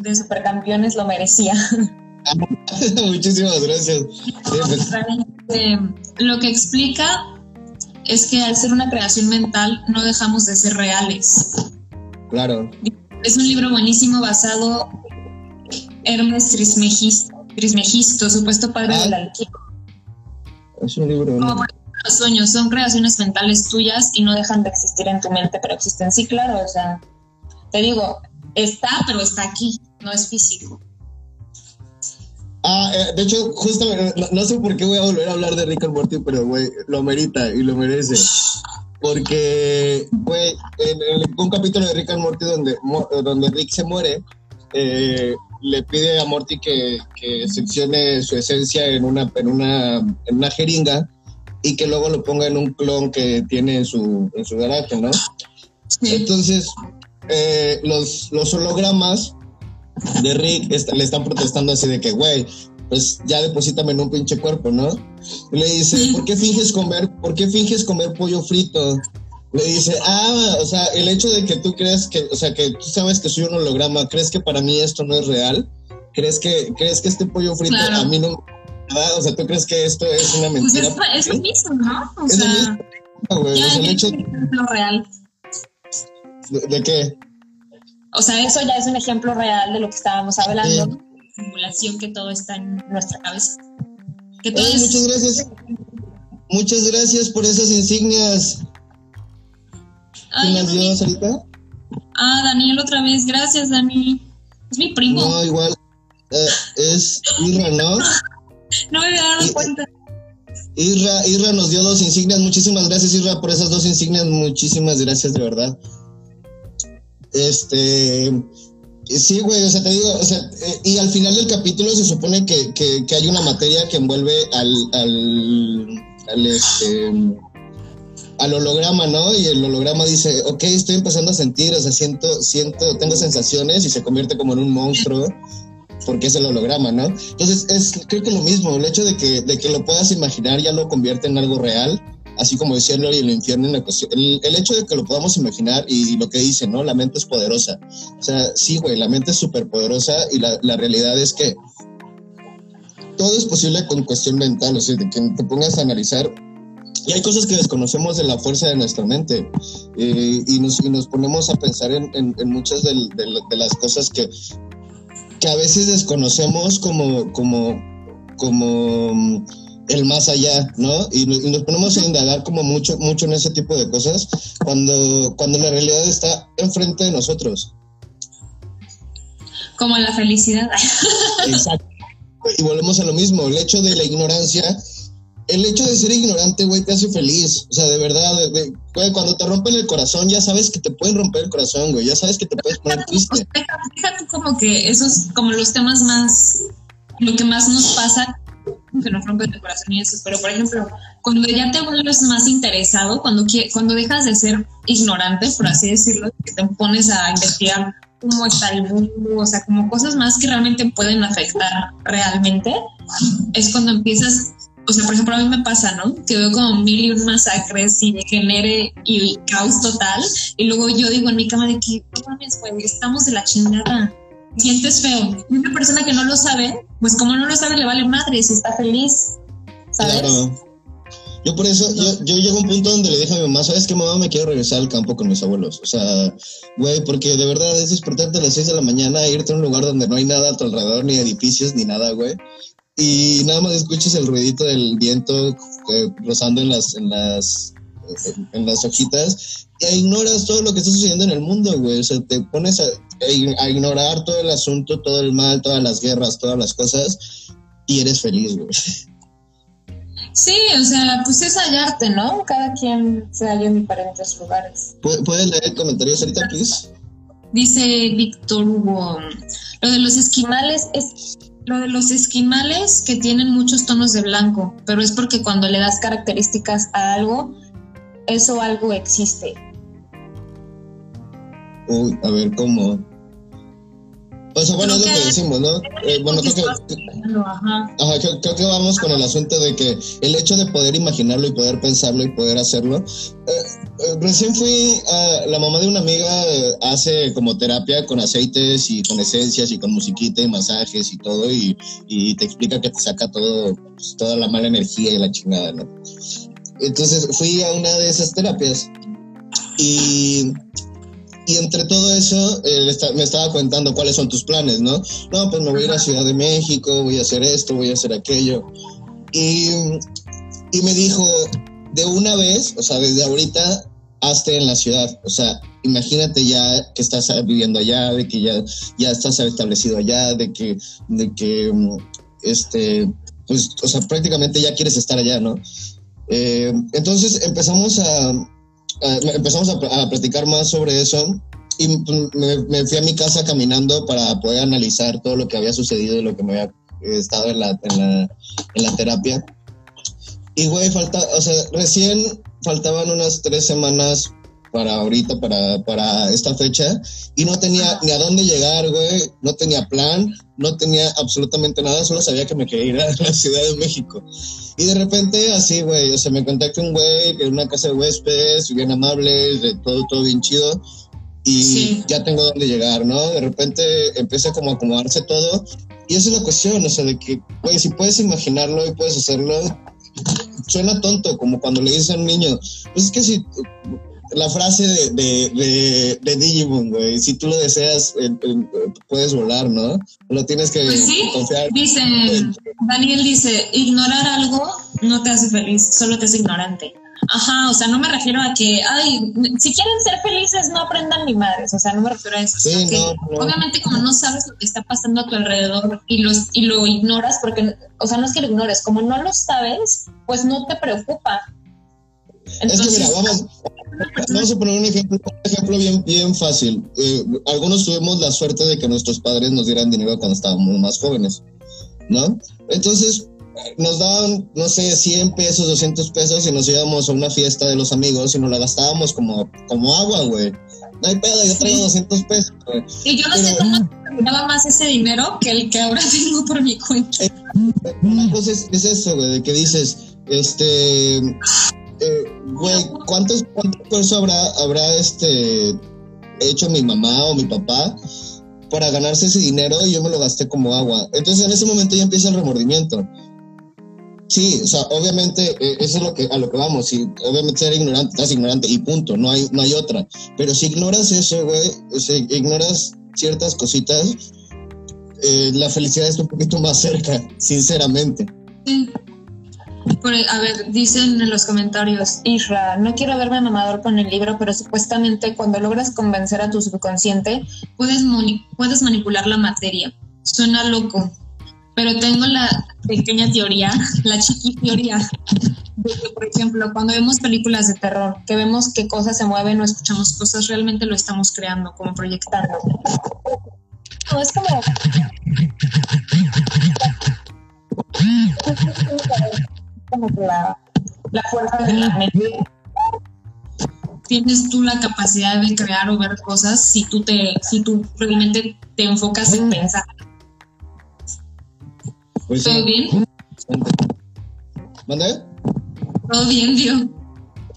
de supercampeones lo merecía. Muchísimas gracias. Eh, lo que explica es que al ser una creación mental no dejamos de ser reales. Claro. Es un libro buenísimo basado Hermes Trismegisto, supuesto padre del ah. Es un libro. Los sueños son creaciones mentales tuyas y no dejan de existir en tu mente, pero existen. Sí, claro, o sea, te digo, está, pero está aquí, no es físico. Ah, eh, de hecho, justamente, no, sé por qué voy a volver a hablar de Rick and Morty, pero, güey, lo merita y lo merece. Porque, güey, en, un capítulo de Rick and Morty donde, donde Rick se muere, eh, le pide a Morty que, que, seccione su esencia en una, en, una, en una jeringa y que luego lo ponga en un clon que tiene en su, en su garaje, ¿no? Entonces, eh, los, los hologramas de Rick le están protestando así de que, güey, pues ya deposítame en un pinche cuerpo, ¿no? le dice, ¿por qué finges comer, por qué finges comer pollo frito? Le dice, ah, o sea, el hecho de que tú crees que, o sea, que tú sabes que soy un holograma, ¿crees que para mí esto no es real? ¿Crees que, crees que este pollo frito a mí no o sea, ¿tú crees que esto es una pues mentira? Pues es, lo mismo, ¿no? O sea, es el hecho... real. ¿De, qué? O sea, eso ya es un ejemplo real de lo que estábamos hablando, simulación que todo está en nuestra cabeza. Muchas gracias. Muchas gracias por esas insignias. ¿Quién las dio, Sarita? Ah, Daniel otra vez. Gracias, Dani. Es mi primo. No, igual. Eh, es Irra, ¿no? No me había dado cuenta. Irra, nos dio dos insignias. Muchísimas gracias, Irra, por esas dos insignias. Muchísimas gracias, de verdad. Este. Sí, güey, o sea, te digo, o sea, eh, y al final del capítulo se supone que, que, hay una materia que envuelve al, al, al, este, al holograma, ¿no? Y el holograma dice, ok, estoy empezando a sentir, o sea, siento, siento, tengo sensaciones y se convierte como en un monstruo porque es el holograma, ¿no? Entonces, es creo que lo mismo, el hecho de que, de que lo puedas imaginar ya lo convierte en algo real así como decía y el infierno en la cuestión. El, hecho de que lo podamos imaginar y, lo que dice, ¿no? La mente es poderosa. O sea, sí, güey, la mente es súper poderosa y la, la realidad es que todo es posible con cuestión mental, o sea, de que te pongas a analizar y hay cosas que desconocemos de la fuerza de nuestra mente eh, y, nos, y, nos, ponemos a pensar en, en, muchas de, de, las cosas que, que a veces desconocemos como, como, como mm, el más allá, ¿no? Y, nos ponemos a indagar como mucho, mucho en ese tipo de cosas cuando, cuando la realidad está enfrente de nosotros. Como la felicidad. Exacto. Y volvemos a lo mismo, el hecho de la ignorancia el hecho de ser ignorante, güey, te hace feliz. O sea, de verdad, güey, cuando te rompen el corazón, ya sabes que te pueden romper el corazón, güey. Ya sabes que te puedes poner triste. Fíjate como que esos, como los temas más, lo que más nos pasa, que nos rompen el corazón y eso. Pero, por ejemplo, cuando ya te vuelves más interesado, cuando, cuando dejas de ser ignorante, por así decirlo, que te pones a investigar cómo está el mundo, o sea, como cosas más que realmente pueden afectar realmente, es cuando empiezas o sea, por ejemplo, a mí me pasa, ¿no? Que veo como mil y un masacres y genere y caos total. Y luego yo digo en mi cama de que, mames, güey, estamos de la chingada. Sientes feo. Y una persona que no lo sabe, pues como no lo sabe, le vale madre si está feliz. ¿Sabes? Claro. Yo por eso, yo, yo llego a un punto donde le dije a mi mamá, ¿sabes qué, mamá? Me quiero regresar al campo con mis abuelos. O sea, güey, porque de verdad es despertarte a las 6 de la mañana, irte a un lugar donde no hay nada a tu alrededor, ni edificios, ni nada, güey y nada más escuchas el ruidito del viento eh, rozando en las, en las, en, las hojitas e ignoras todo lo que está sucediendo en el mundo, güey. O sea, te pones a, a, ignorar todo el asunto, todo el mal, todas las guerras, todas las cosas y eres feliz, güey. Sí, o sea, pues es hallarte, ¿no? Cada quien se halla en diferentes lugares. ¿Puedes leer comentarios ahorita, please? Dice Víctor Hugo, lo de los esquimales es lo de los esquimales que tienen muchos tonos de blanco, pero es porque cuando le das características a algo, eso algo existe. Uy, a ver, ¿cómo? O sea, bueno, es lo que decimos, ¿no? Eh, bueno, creo que, ajá. creo, que vamos con el asunto de que el hecho de poder imaginarlo y poder pensarlo y poder hacerlo. Eh, eh, recién fui a la mamá de una amiga, hace como terapia con aceites y con esencias y con musiquita y masajes y todo, y, y te explica que te saca todo, pues, toda la mala energía y la chingada, ¿no? Entonces fui a una de esas terapias y y entre todo eso, me estaba contando cuáles son tus planes, ¿no? No, pues me voy a ir a Ciudad de México, voy a hacer esto, voy a hacer aquello. Y, y me dijo, de una vez, o sea, desde ahorita, hazte en la ciudad. O sea, imagínate ya que estás viviendo allá, de que ya, ya estás establecido allá, de que, de que, este, pues, o sea, prácticamente ya quieres estar allá, ¿no? Eh, entonces empezamos a, eh, empezamos a, platicar más sobre eso y me, fui a mi casa caminando para poder analizar todo lo que había sucedido y lo que me había estado en la, en la, en la terapia. Y, güey, falta, o sea, recién faltaban unas tres semanas para ahorita, para, para esta fecha, y no tenía ni a dónde llegar, güey, no tenía plan, no tenía absolutamente nada, solo sabía que me quería ir a la Ciudad de México. Y de repente, así, güey, o sea, me contacté un güey en una casa de huéspedes, bien amable, de todo, todo bien chido, y ya tengo dónde llegar, ¿no? De repente empieza como a acomodarse todo, y esa es la cuestión, o sea, de que, güey, si puedes imaginarlo y puedes hacerlo, suena tonto, como cuando le dicen a un niño, pues es que si la frase de, de, de, Digimon, güey. Si tú lo deseas, eh, eh, puedes volar, ¿no? Lo tienes que pues sí, Dice, Daniel dice, ignorar algo no te hace feliz, solo te hace ignorante. Ajá, o sea, no me refiero a que, ay, si quieren ser felices, no aprendan ni madres, o sea, no me refiero a eso. Sí, Obviamente, como no sabes lo que está pasando a tu alrededor y, los, y lo ignoras, porque, o sea, no es que lo ignores, como no lo sabes, pues no te preocupa. Es que mira, vamos, Vamos a poner un ejemplo, un ejemplo bien, bien fácil. Eh, algunos tuvimos la suerte de que nuestros padres nos dieran dinero cuando estábamos más jóvenes, ¿no? Entonces, nos daban, no sé, 100 pesos, 200 pesos y nos íbamos a una fiesta de los amigos y nos la gastábamos como, como agua, güey. No hay pedo, yo traigo 200 pesos, güey. Y yo no sé cómo terminaba más ese dinero que el que ahora tengo por mi cuenta. Entonces, es eso, güey, de que dices, este... Güey, ¿cuánto, esfuerzo habrá, habrá este, hecho mi mamá o mi papá para ganarse ese dinero y yo me lo gasté como agua? Entonces en ese momento ya empieza el remordimiento. Sí, o sea, obviamente eh, eso es lo que, a lo que vamos. Y obviamente ser ignorante, estás ignorante y punto, no hay, no hay otra. Pero si ignoras eso, güey, o ignoras ciertas cositas, eh, la felicidad está un poquito más cerca, sinceramente. Sí. A ver, dicen en los comentarios, Isra, no quiero verme mamador con el libro, pero supuestamente cuando logras convencer a tu subconsciente, puedes, puedes manipular la materia. Suena loco, pero tengo la pequeña teoría, la chiqui teoría, de que, por ejemplo, cuando vemos películas de terror, que vemos que cosas se mueven o escuchamos cosas, realmente lo estamos creando, como proyectando. No, es como... como la, la fuerza de la mente. Tienes tú la capacidad de crear o ver cosas si tú te, si tú realmente te enfocas en pensar pues ¿Todo bien? ¿Mande? ¿Todo bien, tío?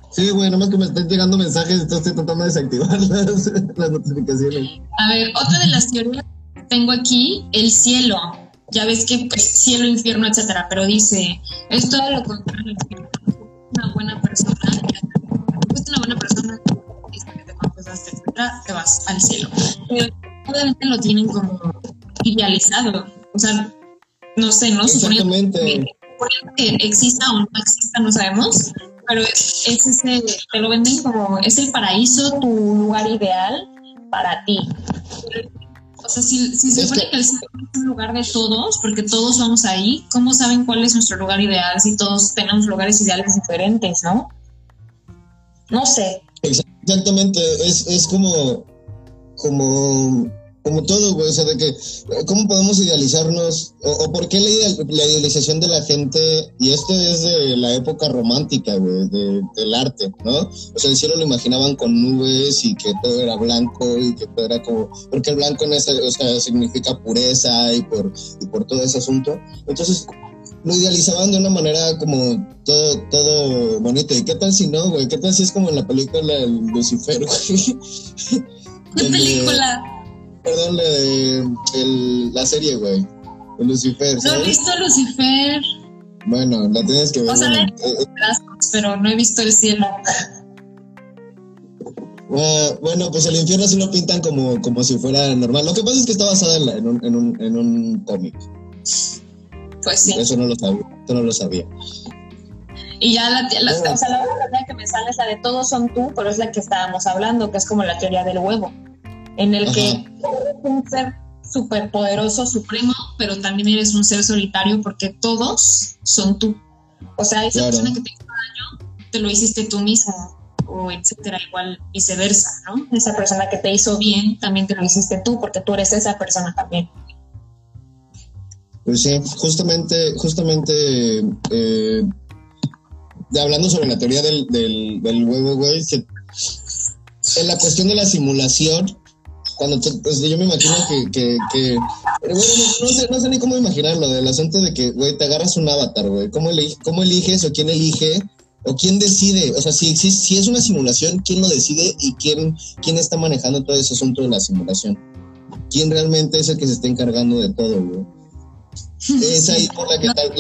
Sí, güey, nomás que me están llegando mensajes, entonces estoy tratando de desactivar las, las notificaciones. A ver, otra de las teorías que tengo aquí, el cielo. Ya ves que pues, cielo, infierno, etcétera, pero dice, es todo lo contrario. Una buena persona, fuiste una buena persona, que te confesaste, etcétera, te vas al cielo. Pero obviamente lo tienen como idealizado. O sea, no sé, ¿no? Exactamente. que exista o no exista, no sabemos, pero es, ese, te lo venden como, es el paraíso, tu lugar ideal para ti. O sea, si, si se supone que, el cielo es un lugar de todos, porque todos vamos ahí, ¿cómo saben cuál es nuestro lugar ideal si todos tenemos lugares ideales diferentes, no? No sé. Exactamente, es, es como, como como todo, güey, o sea, de que, ¿cómo podemos idealizarnos? O, por qué la, la, idealización de la gente, y esto es de la época romántica, güey, del arte, ¿no? O sea, el cielo lo imaginaban con nubes y que todo era blanco y que todo era como, porque el blanco en ese, o sea, significa pureza y por, y por todo ese asunto. Entonces, lo idealizaban de una manera como todo, todo bonito. ¿Y qué tal si no, güey? ¿Qué tal si es como en la película Lucifer, güey? ¿Qué película? Perdón, la serie, güey. Lucifer. No he visto Lucifer. Bueno, la tienes que ver. O sea, pero no he visto el cielo. Uh, bueno, pues el infierno sí lo pintan como, como si fuera normal. Lo que pasa es que está basada en, un, en un, en un cómic. Pues sí. Eso no lo sabía. Eso no lo sabía. Y ya la, la, o sea, la otra que me sale es la de todos son tú, pero es la que estábamos hablando, que es como la teoría del huevo en el que eres un ser superpoderoso, supremo, pero también eres un ser solitario porque todos son tú. O sea, esa persona que te hizo daño, te lo hiciste tú mismo, o etcétera, igual viceversa, ¿no? Esa persona que te hizo bien, también te lo hiciste tú, porque tú eres esa persona también. Pues sí, justamente, justamente, eh, hablando sobre la teoría del, del, huevo, güey, en la cuestión de la simulación, cuando pues, yo me imagino que, que, que bueno, no, sé, no sé ni cómo imaginarlo, del asunto de que, güey, te agarras un avatar, güey, ¿Cómo, ¿cómo eliges o quién elige o quién decide? O sea, si, si, si, es una simulación, ¿quién lo decide y quién, quién está manejando todo ese asunto de la simulación? ¿Quién realmente es el que se está encargando de todo, güey? Es ahí por la que tal,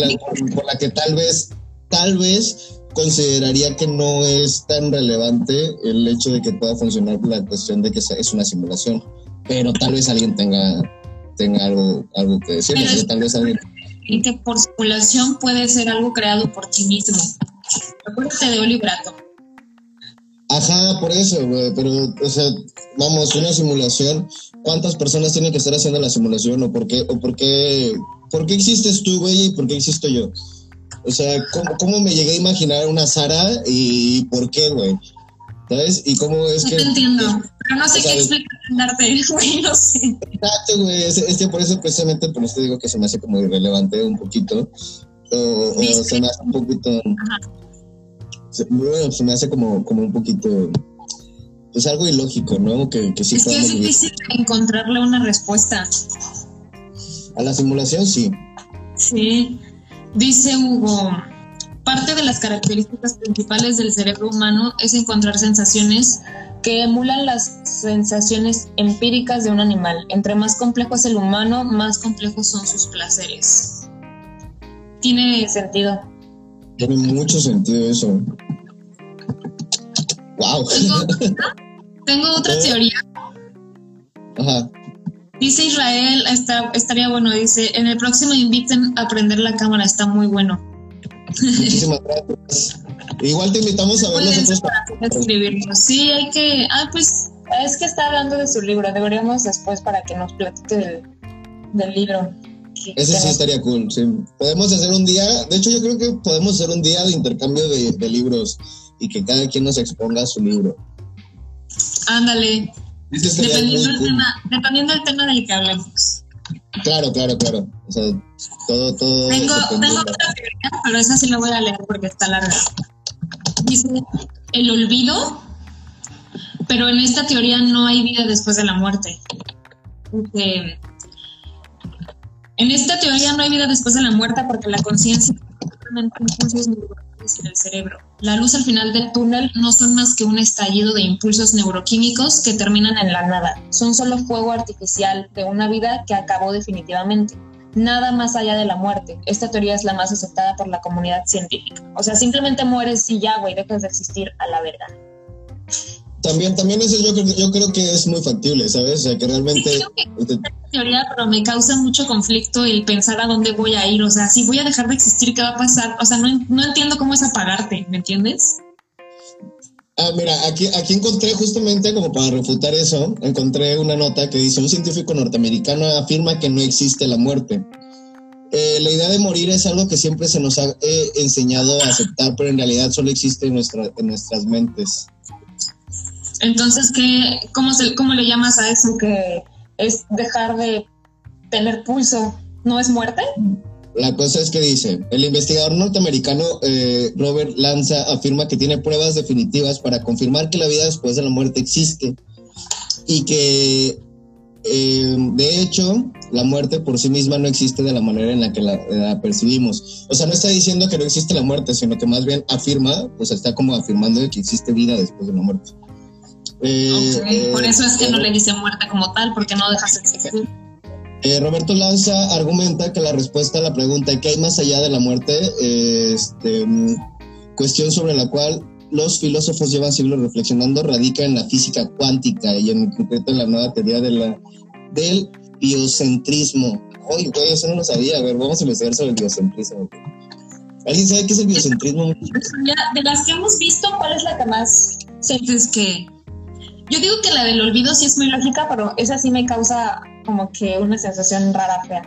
por la que tal vez, tal vez consideraría que no es tan relevante el hecho de que pueda funcionar la cuestión de que es una simulación, pero tal vez alguien tenga, tenga algo, algo que decir, tal vez alguien... Y que por simulación puede ser algo creado por ti mismo. Acuérdate de Olibrato. Ajá, por eso, güey, pero, o sea, vamos, una simulación, ¿cuántas personas tienen que estar haciendo la simulación o por qué, o por qué, por qué existes tú, güey, y por qué existo yo? O sea, ¿cómo, me llegué a imaginar una Sara y por qué, güey? ¿Sabes? Y cómo es no que. te entiendo, pero no sé qué explicarte, güey, no sé. Exacto, güey. Es, que por eso, precisamente, por eso digo que se me hace como irrelevante un poquito. O, se me hace un poquito. bueno, se me hace como, como un poquito. Pues algo ilógico, ¿no? Que, que sí es que es difícil encontrarle una respuesta. A la simulación, sí. Sí. Dice Hugo, parte de las características principales del cerebro humano es encontrar sensaciones que emulan las sensaciones empíricas de un animal. Entre más complejo es el humano, más complejos son sus placeres. Tiene sentido. Tiene mucho sentido eso. Wow. Tengo, otra ¿Eh? teoría. Ajá. Dice Israel, está, estaría bueno, dice, en el próximo inviten a prender la cámara, está muy bueno. Muchísimas gracias. Igual te invitamos a ver nosotros. Para sí, hay que. Ah, pues es que está hablando de su libro. Deberíamos después para que nos platique del, libro. Ese sí estaría cool. Sí. Podemos hacer un día. De hecho, yo creo que podemos hacer un día de intercambio de, libros y que cada quien nos exponga su libro. Ándale. Dependiendo, del tema, dependiendo del tema del que hablemos. Claro, claro, claro. O sea, todo, todo. Tengo, tengo otra teoría, pero esa sí la voy a leer porque está larga. Dice el olvido, pero en esta teoría no hay vida después de la muerte. en esta teoría no hay vida después de la muerte porque la conciencia impulsos neuronales en el cerebro. La luz al final del túnel no son más que un estallido de impulsos neuroquímicos que terminan en la nada. Son solo fuego artificial de una vida que acabó definitivamente nada más allá de la muerte. Esta teoría es la más aceptada por la comunidad científica. O sea, simplemente mueres y ya, güey, dejas de existir a la verdad. También, también eso yo, yo creo que es muy factible, ¿sabes? O sea, que realmente... Sí, creo que teoría, pero me causa mucho conflicto el pensar a dónde voy a ir. O sea, si voy a dejar de existir, ¿qué va a pasar? O sea, no, no entiendo cómo es apagarte, ¿me entiendes? Ah, mira, aquí, aquí encontré justamente como para refutar eso, encontré una nota que dice, un científico norteamericano afirma que no existe la muerte. Eh, la idea de morir es algo que siempre se nos ha eh, enseñado a aceptar, pero en realidad solo existe en, nuestra, en nuestras mentes. Entonces, ¿qué, cómo, se, ¿cómo le llamas a eso que es dejar de tener pulso? ¿No es muerte? La cosa es que dice, el investigador norteamericano eh, Robert Lanza afirma que tiene pruebas definitivas para confirmar que la vida después de la muerte existe y que eh, de hecho la muerte por sí misma no existe de la manera en la que la, percibimos. O sea, no está diciendo que no existe la muerte, sino que más bien afirma, pues está como afirmando que existe vida después de la muerte. Eh, por eso es que no le dice muerte como tal, porque no dejas de existir. Eh, Roberto Lanza argumenta que la respuesta a la pregunta ¿qué hay más allá de la muerte? este, cuestión sobre la cual los filósofos llevan siglos reflexionando radica en la física cuántica y en concreto en la nueva teoría de la, del biocentrismo. Oye, güey, eso no lo sabía. A ver, vamos a investigar sobre el biocentrismo. ¿Alguien sabe qué es el biocentrismo? De las que hemos visto, ¿cuál es la que más sientes que yo digo que la del olvido sí es muy lógica, pero esa sí me causa como que una sensación rara, fea.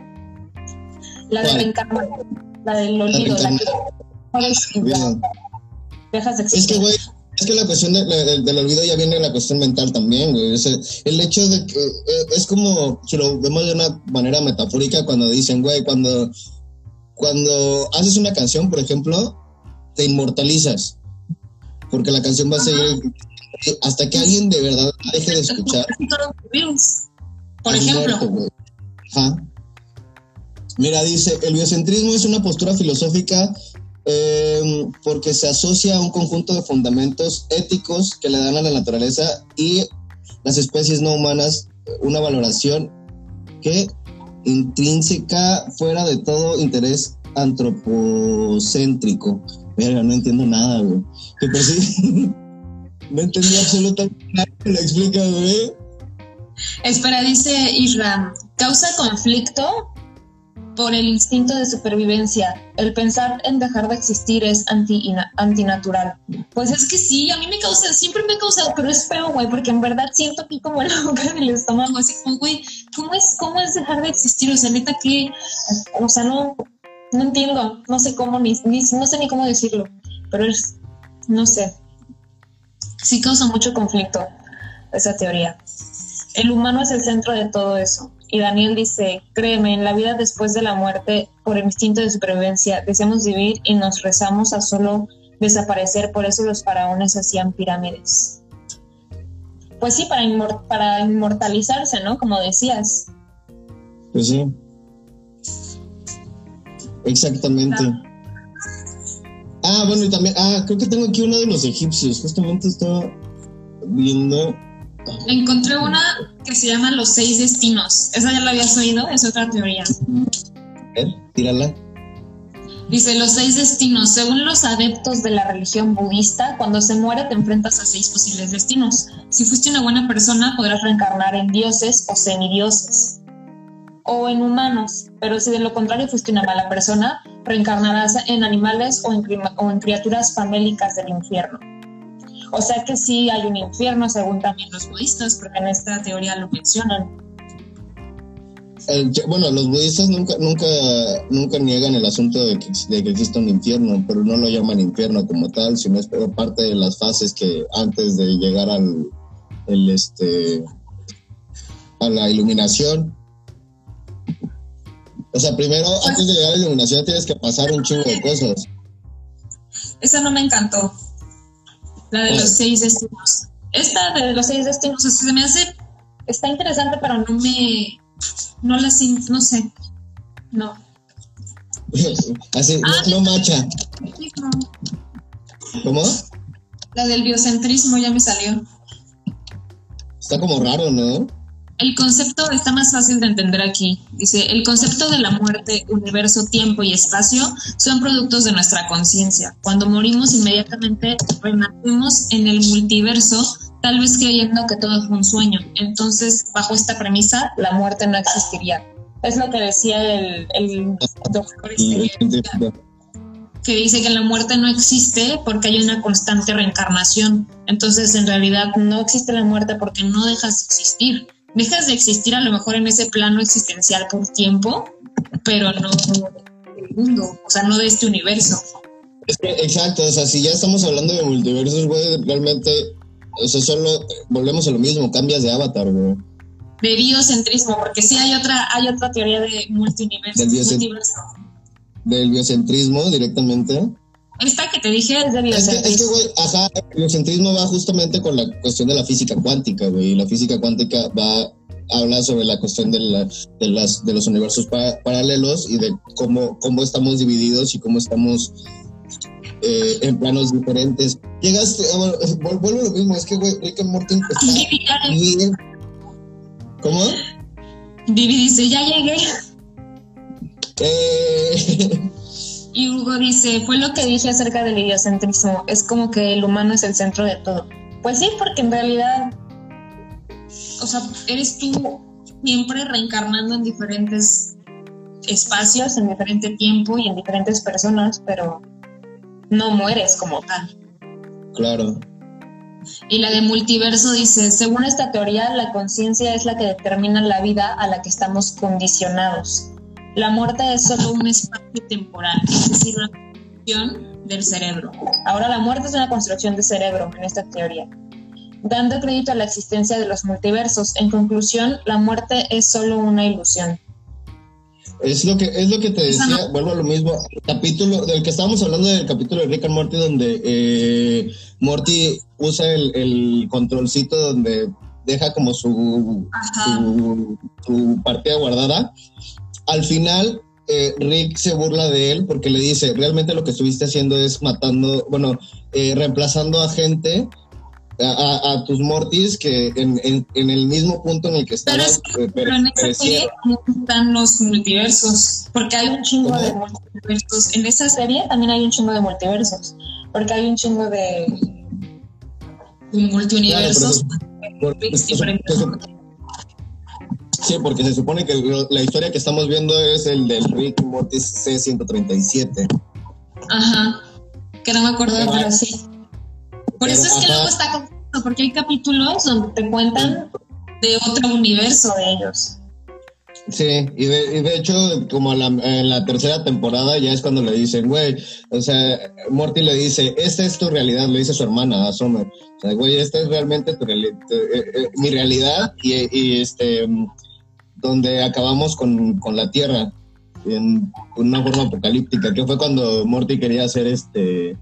La de reencarnación, la del olvido, la, que dejas de Es que, güey, es que la cuestión del olvido ya viene de la cuestión mental también, güey. el hecho de que eh, es como, si lo vemos de una manera metafórica, cuando dicen, güey, cuando, cuando haces una canción, por ejemplo, te inmortalizas. Porque la canción va a seguir hasta que alguien de verdad deje de escuchar. Por ejemplo. Mira, dice, el biocentrismo es una postura filosófica em, porque se asocia a un conjunto de fundamentos éticos que le dan a la naturaleza y las especies no humanas una valoración que intrínseca fuera de todo interés antropocéntrico. Mira, no entiendo nada, güey. Que pues No entendí absolutamente nada que lo explica, güey. Espera, dice Isra, causa conflicto por el instinto de supervivencia. El pensar en dejar de existir es anti, antinatural. Pues es que sí, a mí me causa, siempre me ha causado, pero es feo, güey, porque en verdad siento aquí como la boca del estómago, así como, güey, ¿cómo es, ¿cómo es dejar de existir? O sea, neta que, o sea, no, no entiendo, no sé cómo, ni, ni no sé ni cómo decirlo, pero es, no sé sí causa mucho conflicto esa teoría. El humano es el centro de todo eso. Y Daniel dice, créeme, en la vida después de la muerte, por el instinto de supervivencia, deseamos vivir y nos rezamos a solo desaparecer, por eso los faraones hacían pirámides. Pues sí, para, para inmortalizarse, ¿no? Como decías. Pues sí. Exactamente. Ah, bueno, y también, ah, creo que tengo aquí uno de los egipcios, justamente estaba viendo. Encontré una que se llama Los Seis Destinos. ¿Esa ya la habías oído? Es otra teoría. A ver, tírala. Dice, los seis destinos. Según los adeptos de la religión budista, cuando se muere te enfrentas a seis posibles destinos. Si fuiste una buena persona, podrás reencarnar en dioses o semidioses. O en humanos. Pero si de lo contrario fuiste una mala persona, reencarnarás en animales o en, o en criaturas famélicas del infierno. O sea que sí hay un infierno, según también los budistas, porque en esta teoría lo mencionan bueno, los budistas nunca, nunca, nunca niegan el asunto de que, de que existe un infierno, pero no lo llaman infierno como tal, sino es parte de las fases que antes de llegar al, el, este, a la iluminación. O sea, primero, antes de llegar a la iluminación tienes que pasar un chingo de cosas. Esa no me encantó. La de los seis destinos. Esta de los seis destinos, se me hace, está interesante, pero no me, no la siento, no sé. No. Así, no, ah, macha. ¿Cómo? La del biocentrismo ya me salió. Está como raro, ¿no? El concepto está más fácil de entender aquí. Dice, el concepto de la muerte, universo, tiempo y espacio son productos de nuestra conciencia. Cuando morimos inmediatamente renacemos en el multiverso tal vez creyendo que todo fue un sueño. Entonces, bajo esta premisa, la muerte no existiría. Es lo que decía el, doctor este, que dice que la muerte no existe porque hay una constante reencarnación. Entonces, en realidad, no existe la muerte porque no dejas de existir. Dejas de existir a lo mejor en ese plano existencial por tiempo, pero no del mundo, o sea, no de este universo. exacto, o sea, si ya estamos hablando de multiversos, güey, realmente o sea, solo volvemos a lo mismo, cambias de avatar, güey. De biocentrismo, porque sí hay otra, hay otra teoría de multiverso. Del, multiverso. del biocentrismo directamente. Esta que te dije es de biocentrismo. Es que, güey, ajá, el biocentrismo va justamente con la cuestión de la física cuántica, güey. La física cuántica va habla sobre la cuestión de, la, de, las, de los universos paralelos y de cómo, cómo estamos divididos y cómo estamos eh, en planos diferentes. Llegaste, bueno, vuelvo a lo mismo, es que, güey, Rick and Morty está bien. ¿Cómo? Vivi dice, ya llegué. Eh... Y Hugo dice, fue lo que dije acerca del idiocentrismo, es como que el humano es el centro de todo. Pues sí, porque en realidad, o sea, eres tú siempre reencarnando en diferentes espacios, en diferente tiempo y en diferentes personas, pero no mueres como tal. Claro. Y la de multiverso dice, según esta teoría, la conciencia es la que determina la vida a la que estamos condicionados. La muerte es solo un espacio temporal, es decir, una construcción del cerebro. Ahora la muerte es una construcción de cerebro en esta teoría. Dando crédito a la existencia de los multiversos, en conclusión, la muerte es solo una ilusión. Es lo que, es lo que te decía, vuelvo a lo mismo, el capítulo del que estábamos hablando del capítulo de Rick and Morty, donde eh, Morty usa el, controlcito donde deja como su, su, partida guardada. Al final, eh, Rick se burla de él porque le dice, realmente lo que estuviste haciendo es matando, bueno, eh, reemplazando a gente a, tus mortis que en, en, el mismo punto en el que están Pero, pero en esa serie están los multiversos, porque hay un chingo de multiversos. En esa serie también hay un chingo de multiversos, porque hay un chingo de, multiuniversos. Sí, porque se supone que la historia que estamos viendo es el del Rick Mortis C137. Ajá, que no me acuerdo, pero sí. Por eso es que luego está confuso, porque hay capítulos donde te cuentan de otro universo de ellos. Sí, y de, y de hecho, como en la tercera temporada ya es cuando le dicen, güey, o sea, Morty le dice, esta es tu realidad, le dice su hermana a Summer. O sea, güey, esta es realmente tu eh, eh, mi realidad y, este, donde acabamos con, con la Tierra en una forma apocalíptica, que fue cuando Morty quería hacer este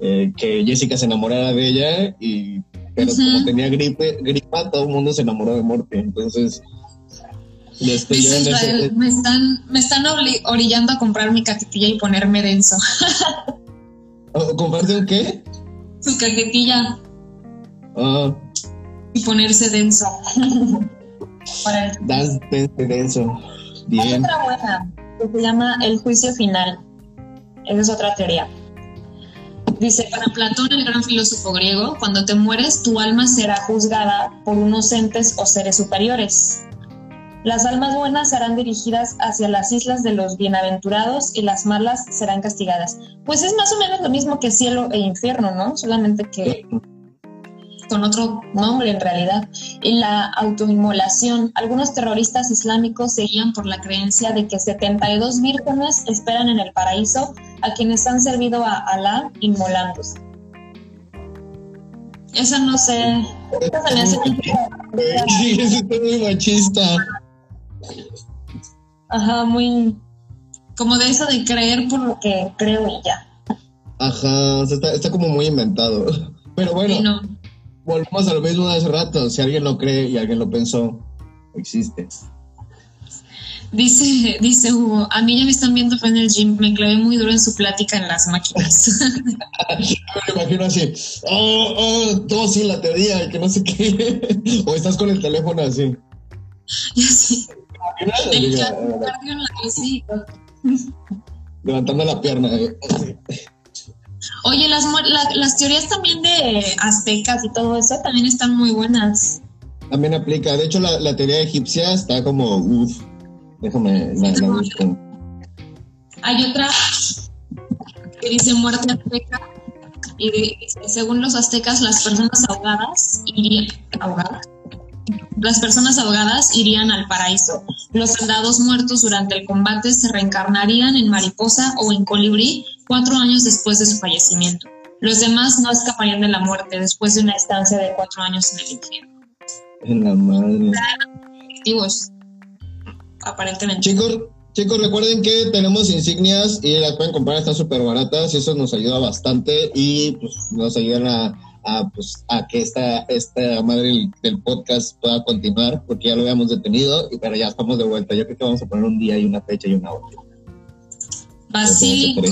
eh, que Jessica se enamorara de ella, y, pero como tenía gripe, gripa, todo el mundo se enamoró de Morty. Entonces, este, me están, me están orillando a comprar mi cajetilla y ponerme denso. ¿Comprarte un qué? Su cajetilla. Ah. Y ponerse denso. Para denso. Bien. Hay otra buena que se llama el juicio final. Esa es otra teoría. Dice, para Platón, el gran filósofo griego, cuando te mueres, tu alma será juzgada por unos entes o seres superiores. Las almas buenas serán dirigidas hacia las islas de los bienaventurados y las malas serán castigadas. Pues es más o menos lo mismo que cielo e infierno, ¿no? Solamente que con otro nombre en realidad. Y la autoinmolación. Algunos terroristas islámicos seguían por la creencia de que 72 vírgenes esperan en el paraíso a quienes han servido a Alá inmolándose. Esa no sé. Se me hace. Sí, es muy machista. Ajá, muy. Como de eso de creer por lo que creo y ya. Ajá, está, está como muy inventado. Pero bueno, volvemos a lo mismo de hace rato. Si alguien lo cree y alguien lo pensó, existe. Dice, dice Hugo, a mí ya me están viendo en el gym, me clavé muy duro en su plática en las máquinas. me imagino así, oh, oh, todo sin la teoría, que no sé qué. o estás con el teléfono así. Y así. Levantando la pierna. Eh. Oye, las, las teorías también de aztecas y todo eso también están muy buenas. También aplica. De hecho, la, teoría egipcia está como, uff, déjame, la, busco. Hay otra que dice muerte azteca y según los aztecas las personas ahogadas irían ahogadas las personas ahogadas irían al paraíso. Los soldados muertos durante el combate se reencarnarían en mariposa o en colibrí cuatro años después de su fallecimiento. Los demás no escaparían de la muerte después de una estancia de cuatro años en el infierno. En la madre. aparentemente. Chicos, chicos, recuerden que tenemos insignias y las pueden comprar, están súper baratas y eso nos ayuda bastante y pues, nos ayudan a a, pues, a que esta, esta madre del, podcast pueda continuar, porque ya lo habíamos detenido, pero ya estamos de vuelta. Yo creo que vamos a poner un día y una fecha y una hora. Basílico.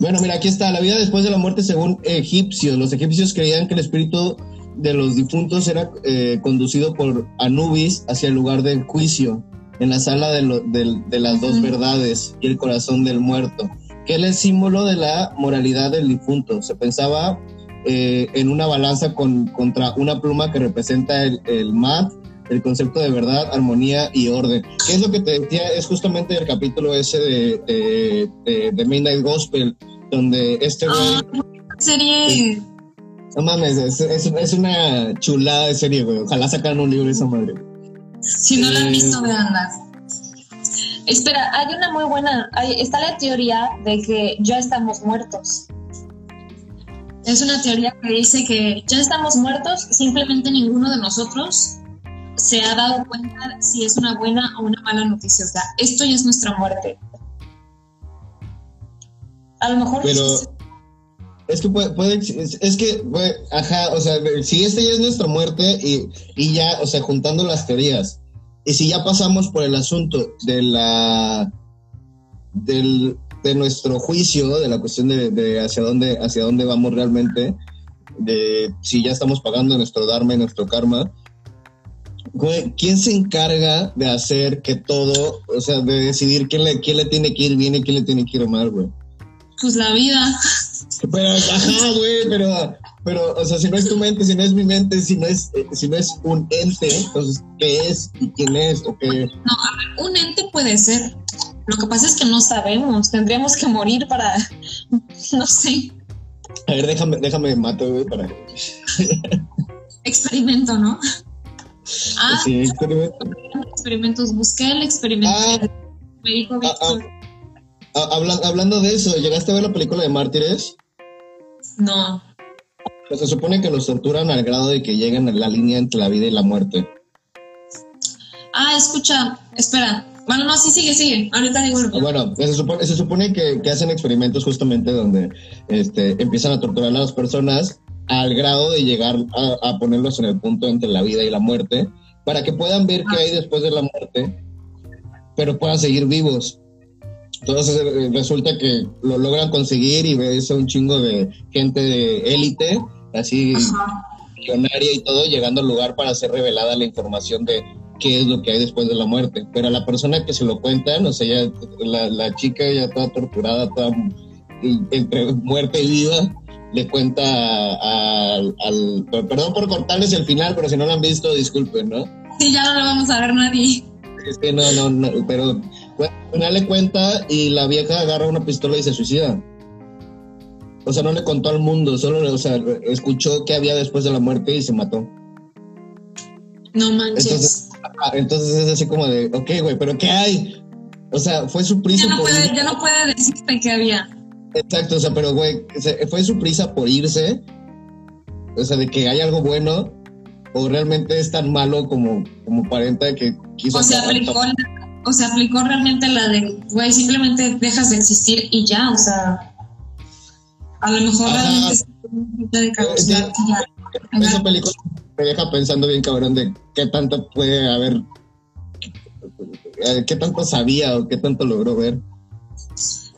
Bueno, mira, aquí está, la vida después de la muerte según egipcios. Los egipcios creían que el espíritu de los difuntos era eh, conducido por Anubis hacia el lugar del juicio, en la sala de, de las dos verdades y el corazón del muerto, que es el símbolo de la moralidad del difunto. Se pensaba eh, en una balanza con, contra una pluma que representa el, el mat, el concepto de verdad, armonía y orden. ¿Qué es lo que te decía? Es justamente el capítulo ese de, de, Midnight Gospel, donde este ah, serie. No mames, es, es, una chulada de serie, güey. Ojalá sacaran un libro de esa madre. Si no la han visto, eh, veanlas. Espera, hay una muy buena. está la teoría de que ya estamos muertos. Es una teoría que dice que ya estamos muertos, simplemente ninguno de nosotros se ha dado cuenta si es una buena o una mala noticia. O sea, esto ya es nuestra muerte. A lo mejor... Pero es que puede, es, que, ajá, o sea, si esta ya es nuestra muerte y, y ya, o sea, juntando las teorías, y si ya pasamos por el asunto de la del de nuestro juicio, de la cuestión de, hacia, dónde, hacia dónde vamos realmente, de si ya estamos pagando nuestro dharma y nuestro karma, ¿quién se encarga de hacer que todo, o sea, de decidir quién le, quién le tiene que ir bien y quién le tiene que ir mal, güey? Pues la vida. Pero, ajá, güey, pero, pero, o sea, si no es tu mente, si no es mi mente, si no es, eh, si no es un ente, entonces, ¿qué es y quién es o qué? No, a ver, un ente puede ser, lo que pasa es que no sabemos, tendríamos que morir para, no sé. A ver, déjame, déjame mato, güey, para... Experimento, ¿no? Ah, sí, experimento. experimentos. Busqué el experimento ah, médico ah, ah, hablando de eso, ¿llegaste a ver la película de Mártires? No. Pues se supone que los torturan al grado de que llegan a la línea entre la vida y la muerte. Ah, escucha, espera, bueno, no, sí, sigue, sigue. Ahorita digo. Bueno, se supone, se supone que, hacen experimentos justamente donde este, empiezan a torturar a las personas al grado de llegar a, ponerlos en el punto entre la vida y la muerte, para que puedan ver qué hay después de la muerte, pero puedan seguir vivos. Entonces eh, resulta que lo logran conseguir y ves a un chingo de gente de élite, así millonaria y todo, llegando al lugar para hacer revelada la información de qué es lo que hay después de la muerte. Pero a la persona que se lo cuentan, o sea, ya la, la chica ya toda torturada, toda entre muerte y vida, le cuenta al, Perdón por cortarles el final, pero si no lo han visto, disculpen, ¿no? Sí, ya no lo vamos a ver nadie. Es que no, no, no, pero al final le cuenta y la vieja agarra una pistola y se suicida. O sea, no le contó al mundo, solo o sea, escuchó qué había después de la muerte y se mató. No manches. Entonces, es así como de, ok, güey, pero ¿qué hay? O sea, fue su prisa. Ya no, puede, ya no puede decirte qué había. Exacto, o sea, pero güey, fue su prisa por irse. O sea, de que hay algo bueno, o realmente es tan malo como, como parenta que quiso. O se aplicó, o se aplicó realmente la de, güey, simplemente dejas de existir y ya, o sea. A lo mejor realmente de capacidad Esa película me deja pensando bien, cabrón, de qué tanto puede haber. qué tanto sabía o qué tanto logró ver.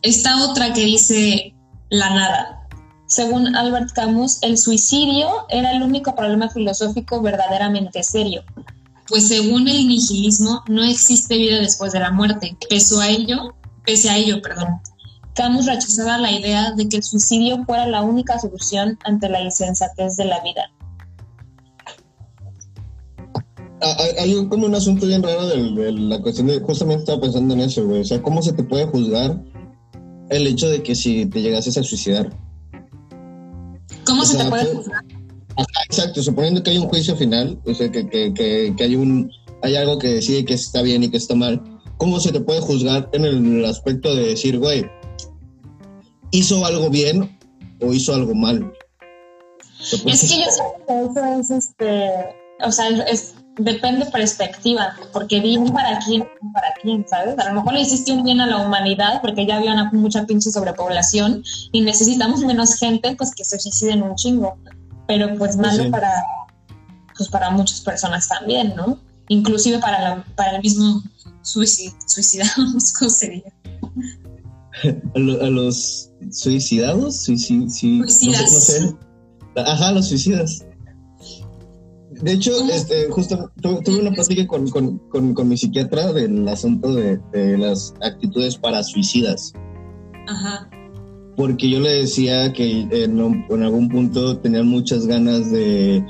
Esta otra que dice la nada. Según Albert Camus, el suicidio era el único problema filosófico verdaderamente serio, pues según el nihilismo no existe vida después de la muerte. Pese a ello, pese a ello, perdón, Camus rechazaba la idea de que el suicidio fuera la única solución ante la insensatez de la vida. Hay, como un asunto bien raro de, la cuestión de, justamente estaba pensando en eso, güey, o sea, ¿cómo se te puede juzgar el hecho de que si te llegases a suicidar. ¿Cómo se te puede juzgar? exacto, suponiendo que hay un juicio final, o sea, que, que, que, hay, un, hay algo que decide que está bien y que está mal, ¿cómo se te puede juzgar en el aspecto de decir, güey, hizo algo bien o hizo algo mal? Es que yo sé que eso es, este, o sea, es, depende perspectiva, porque bien para quién, para quién, ¿sabes? A lo mejor le hiciste un bien a la humanidad porque ya había una mucha pinche sobrepoblación y necesitamos menos gente, pues que se suiciden un chingo. Pero pues, pues malo para, pues para muchas personas también, ¿no? Inclusive para, la, para el mismo suicidados, ¿cómo sería? ¿A, los suicidados? Suicidas. Ajá, los suicidas. De hecho, este, justo tuve una plática con, con, con, mi psiquiatra del asunto de, las actitudes para suicidas. Ajá. Porque yo le decía que en, algún punto tenía muchas ganas de,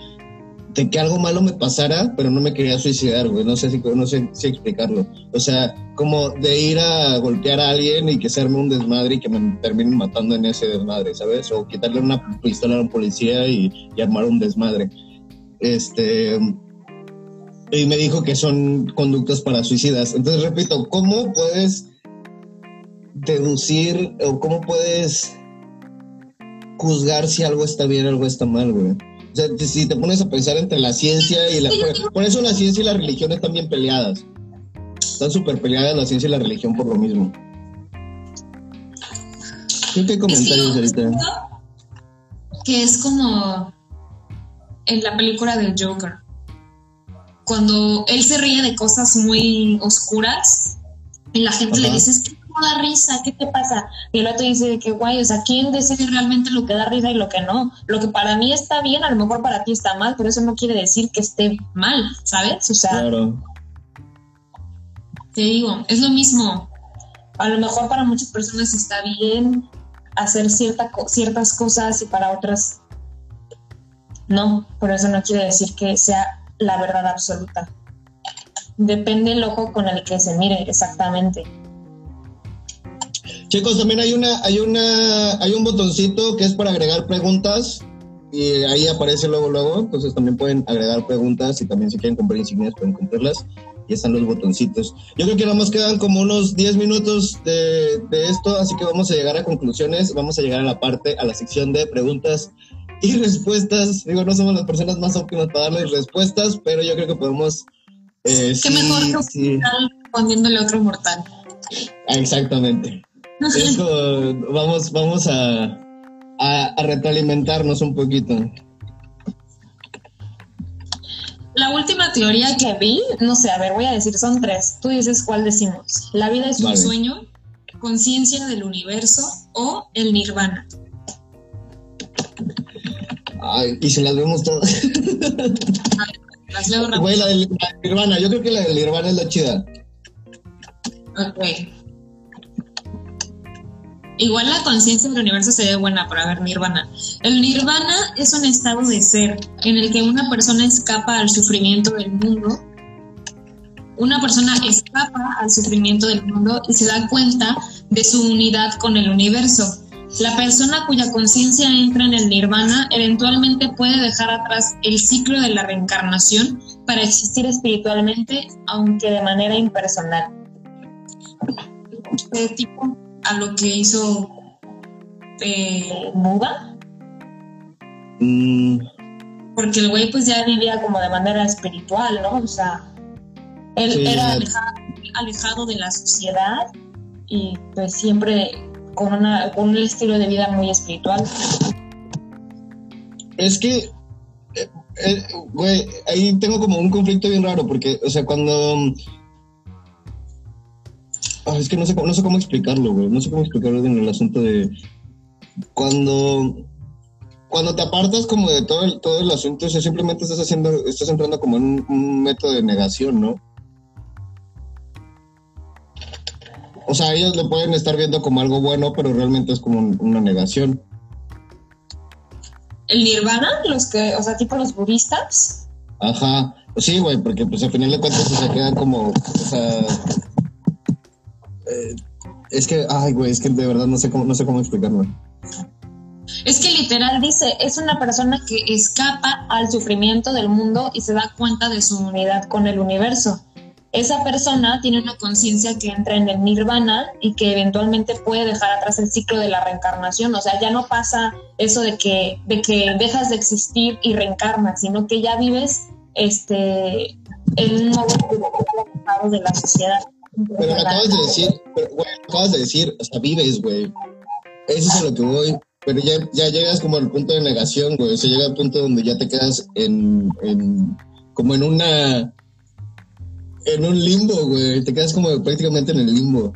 de, que algo malo me pasara, pero no me quería suicidar, güey. No sé si, no sé si explicarlo. O sea, como de ir a golpear a alguien y que se arme un desmadre y que me terminen matando en ese desmadre, ¿sabes? O quitarle una pistola a un policía y, y armar un desmadre. Este, y me dijo que son conductas para suicidas. Entonces, repito, ¿cómo puedes deducir o cómo puedes juzgar si algo está bien o algo está mal, güey? O sea, si te pones a pensar entre la ciencia y la... Por eso la ciencia y la religión están bien peleadas. Están súper peleadas la ciencia y la religión por lo mismo. ¿Qué comentarios ahorita? Que es como en la película del Joker. Cuando él se ríe de cosas muy oscuras y la gente le dice, es que no da risa, ¿qué te pasa? Y el otro dice que guay, o sea, ¿quién decide realmente lo que da risa y lo que no? Lo que para mí está bien, a lo mejor para ti está mal, pero eso no quiere decir que esté mal, ¿sabes? O sea, claro. te digo, es lo mismo. A lo mejor para muchas personas está bien hacer cierta, ciertas cosas y para otras no, por eso no quiere decir que sea la verdad absoluta. Depende el ojo con el que se mire exactamente. Chicos, también hay una, hay una, hay un botoncito que es para agregar preguntas y ahí aparece luego, luego. Entonces también pueden agregar preguntas y también si quieren comprar insignias pueden comprarlas. Y están los botoncitos. Yo creo que nada más quedan como unos 10 minutos de, de esto, así que vamos a llegar a conclusiones. Vamos a llegar a la parte, a la sección de preguntas y respuestas. Digo, no somos las personas más óptimas para darles respuestas, pero yo creo que podemos. Eh, Qué mejor que sí. respondiéndole a otro mortal. Exactamente. vamos, vamos a, a, a retroalimentarnos un poquito. La última teoría que vi, no sé, a ver, voy a decir, son tres. Tú dices cuál decimos. La vida es un sueño, conciencia del universo o el nirvana. Ay, y si las vemos todas. las leo rápido. Güey, la del nirvana, yo creo que la del nirvana es la chida. Ok. Igual la conciencia del universo se ve buena para ver nirvana. El nirvana es un estado de ser en el que una persona escapa al sufrimiento del mundo. Una persona escapa al sufrimiento del mundo y se da cuenta de su unidad con el universo. La persona cuya conciencia entra en el nirvana eventualmente puede dejar atrás el ciclo de la reencarnación para existir espiritualmente, aunque de manera impersonal. Este tipo a lo que hizo eh, Buda. Mm, Porque el güey pues ya vivía como de manera espiritual, ¿no? O sea, él Sí, era alejado de la sociedad y pues siempre con, una, con un estilo de vida muy espiritual. es que, eh, eh, güey, ahí tengo como un conflicto bien raro, porque, o sea, cuando. Ah, es que no sé, no sé cómo explicarlo, güey. No sé cómo explicarlo en el asunto de. Cuando. Cuando te apartas como de todo el, todo el asunto, o sea, simplemente estás haciendo, estás entrando como en un método de negación, ¿no? O sea, ellos lo pueden estar viendo como algo bueno, pero realmente es como un- una negación. El nirvana, los que, o sea, tipo los budistas, Ajá, sí, güey, porque pues al final de cuentas se quedan como, o sea, eh, es que, ay, güey, es que de verdad no sé cómo, no sé cómo explicarlo. es que literal dice, es una persona que escapa al sufrimiento del mundo y se da cuenta de su unidad con el universo. Esa persona tiene una conciencia que entra en el nirvana y que eventualmente puede dejar atrás el ciclo de la reencarnación. O sea, ya no pasa eso de que, de que dejas de existir y reencarnas, sino que ya vives este, en un alejado de la sociedad. Pero lo acabas de decir, pero, güey, acabas de decir, o sea, vives, güey. Eso es a lo que voy. Pero ya, ya llegas como al punto de negación, güey. O sea, llega al punto donde ya te quedas en, en como en una, en un limbo, güey. Te quedas como prácticamente en el limbo.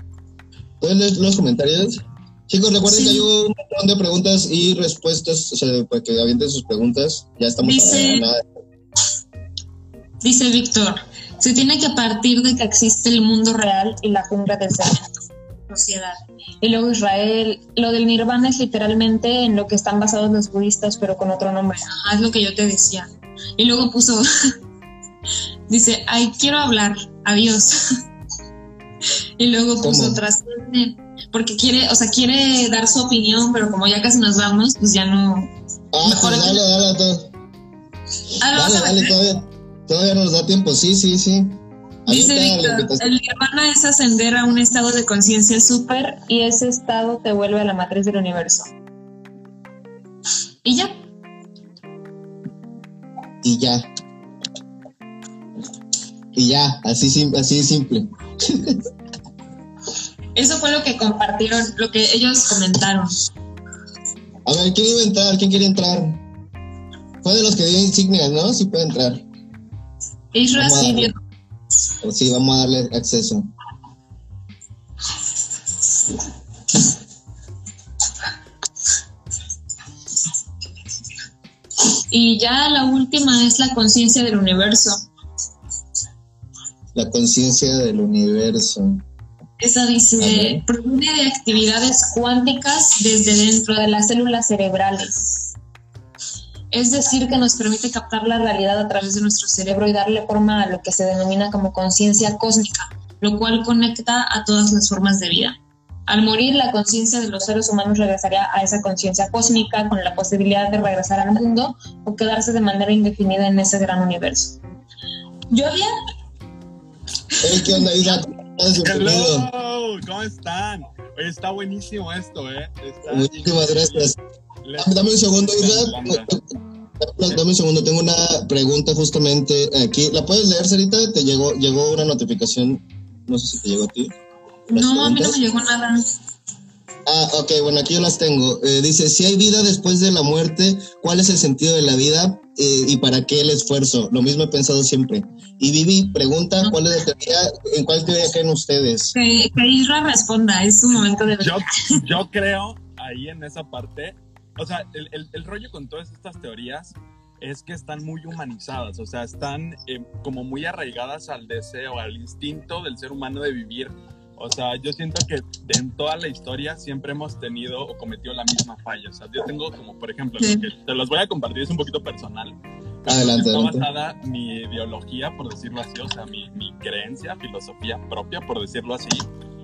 ¿Puedes leer los comentarios? Chicos, recuerden Sí. que hay un montón de preguntas y respuestas, o sea, para que avienten sus preguntas. Ya estamos Dice- a nada. Dice Víctor, se tiene que partir de que existe el mundo real y la jungla del ser, sociedad. Y luego Israel, lo del nirvana es literalmente en lo que están basados los budistas, pero con otro nombre. Ajá, es lo que yo te decía. Y luego puso, dice, ay, quiero hablar, adiós. y luego puso trasciende, porque quiere, o sea, quiere dar su opinión, pero como ya casi nos vamos, pues ya no. Ah, Mejor pues dale, dale, todo. Ah, ¿lo vas Dale, a dale, meter? todavía, todavía nos da tiempo. Sí, sí, sí. Dice Víctor, el nirvana es ascender a un estado de conciencia súper y ese estado te vuelve a la matriz del universo. Y ya. y ya. Y ya, así, así de simple. Eso fue lo que compartieron, lo que ellos comentaron. A ver, ¿quién iba a entrar? ¿Quién quiere entrar? Fue de los que dio insignias, ¿no? Sí puede entrar. Isra Vamos a sí dio- sí, vamos a darle acceso. Y ya la última es la conciencia del universo. La conciencia del universo. Esa dice, proviene de actividades cuánticas desde dentro de las células cerebrales. Es decir, que nos permite captar la realidad a través de nuestro cerebro y darle forma a lo que se denomina como conciencia cósmica, lo cual conecta a todas las formas de vida. Al morir, la conciencia de los seres humanos regresaría a esa conciencia cósmica con la posibilidad de regresar al mundo o quedarse de manera indefinida en ese gran universo. Yo había Hey, ¿Qué onda, Isaac? Hello, ¿cómo están? Oye, está buenísimo esto, ¿eh? Está Muchísimas gracias. Le- Dame un segundo, Isaac. Dame un segundo, tengo una pregunta justamente aquí. ¿La puedes leer, Sarita? Te llegó, llegó una notificación. No sé si te llegó a ti. ¿Las No, a mí no me llegó nada. Ah, ok, bueno, aquí yo las tengo. Eh, dice, si hay vida después de la muerte, ¿cuál es el sentido de la vida eh, y para qué el esfuerzo? Lo mismo he pensado siempre. Y Vivi pregunta, ¿cuál es la teoría, ¿en cuál teoría creen ustedes? Que, que Isra responda, es su momento de... Yo, yo creo ahí en esa parte, o sea, el, el, el rollo con todas estas teorías es que están muy humanizadas, o sea, están eh, como muy arraigadas al deseo, al instinto del ser humano de vivir. O sea, yo siento que en toda la historia siempre hemos tenido o cometido la misma falla. O sea, yo tengo como, por ejemplo, Sí. lo que te los voy a compartir, es un poquito personal. Adelante, Está basada mi ideología, por decirlo así, o sea, mi, mi creencia, filosofía propia, por decirlo así,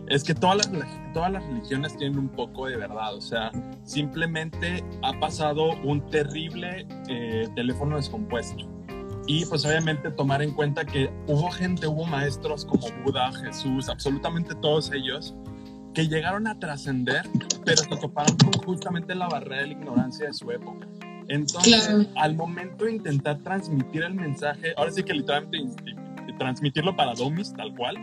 es que todas las, todas las religiones tienen un poco de verdad. O sea, simplemente ha pasado un terrible eh, teléfono descompuesto. Y pues obviamente tomar en cuenta que hubo gente, hubo maestros como Buda, Jesús, absolutamente todos ellos, que llegaron a trascender, pero se toparon con justamente la barrera de la ignorancia de su época. Entonces, Claro. al momento de intentar transmitir el mensaje, ahora sí que literalmente in- transmitirlo para Domis, tal cual,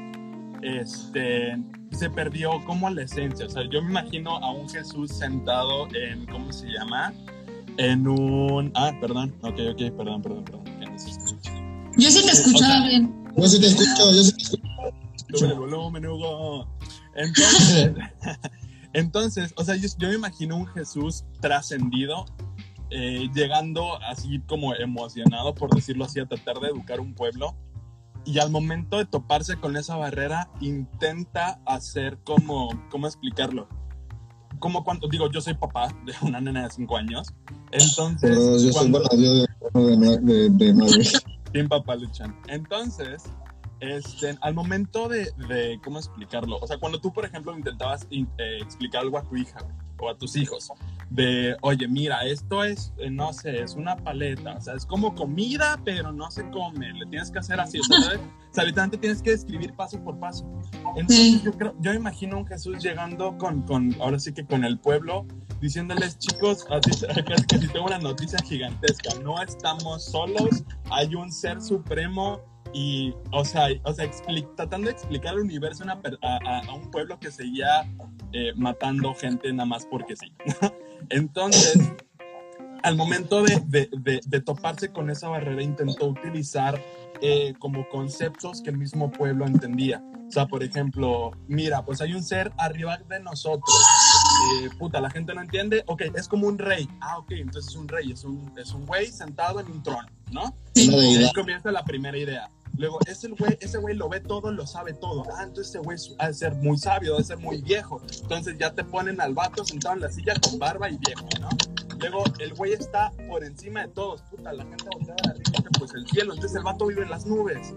este, se perdió como la esencia. O sea, yo me imagino a un Jesús sentado en, ¿cómo se llama? En un... Ah, perdón, ok, ok, perdón, perdón, perdón. Yo sí te escuchaba O sea, bien. Yo sí te escucho, yo sí te escucho. Sube el volumen, Hugo. Entonces, entonces, o sea, yo, yo me imagino un Jesús trascendido, eh, llegando así como emocionado, por decirlo así, a tratar de educar un pueblo. Y al momento de toparse con esa barrera, intenta hacer como, ¿cómo explicarlo? Como cuando, digo, yo soy papá de una nena de 5 años. Entonces, Pero yo soy, cuando- yo de, de, de, de nueve. Team Papá Luchan. Entonces, este, al momento de, de, ¿cómo explicarlo? O sea, cuando tú, por ejemplo, intentabas in- eh, explicar algo a tu hija o a tus hijos, de, oye, mira, esto es, eh, no sé, es una paleta, o sea, es como comida, pero no se come, le tienes que hacer así, o sea. O sea, literalmente tienes que describir paso por paso. Entonces, Sí. yo creo, yo imagino a un Jesús llegando con, con, ahora sí que con el pueblo, diciéndoles, chicos, así, que si tengo una noticia gigantesca, no estamos solos, hay un ser supremo y, o sea, o sea tratando de explicar al universo a una a, a- un pueblo que seguía eh, matando gente nada más porque sí. Entonces, al momento de, de- de- de toparse con esa barrera, intentó utilizar eh, como conceptos que el mismo pueblo entendía. O sea, por ejemplo, mira, pues hay un ser arriba de nosotros. Eh, puta, la gente no entiende. Ok, es como un rey. Ah, ok, entonces es un rey, es un, es un güey sentado en un trono, ¿no? Sí. Y ahí comienza la primera idea. Luego, ese güey, ese güey lo ve todo, lo sabe todo. Ah, entonces ese güey ha de ser muy sabio, ha de ser muy viejo. Entonces ya te ponen al vato sentado en la silla con barba y viejo, ¿no? Luego, el güey está por encima de todos. Puta, la gente voltea a la dice, pues el cielo. Entonces el vato vive en las nubes.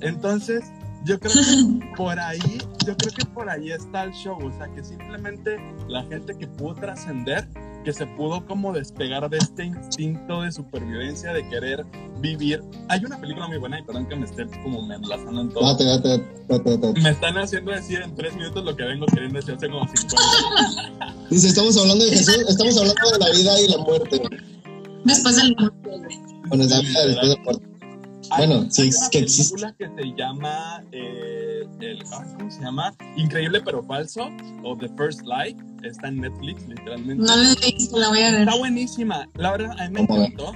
Entonces, yo creo que por ahí, yo creo que por ahí está el show. O sea, que simplemente la gente que pudo trascender, que se pudo como despegar de este instinto de supervivencia, de querer vivir. Hay una película muy buena, y perdón que me esté como me enlazando en todo. Date, date, date, date. Me están haciendo decir en tres minutos lo que vengo queriendo decir hace como 50. Dice, estamos hablando de Jesús, estamos hablando de la vida y la muerte. Después del muerte. Bueno, es la vida después de la muerte. Bueno, sí, hay es una que existe. película que se llama eh, el, ¿cómo se llama? Increíble pero falso o The First Light está en Netflix literalmente No la he visto, la voy a ver. está buenísima la verdad a mí me encantó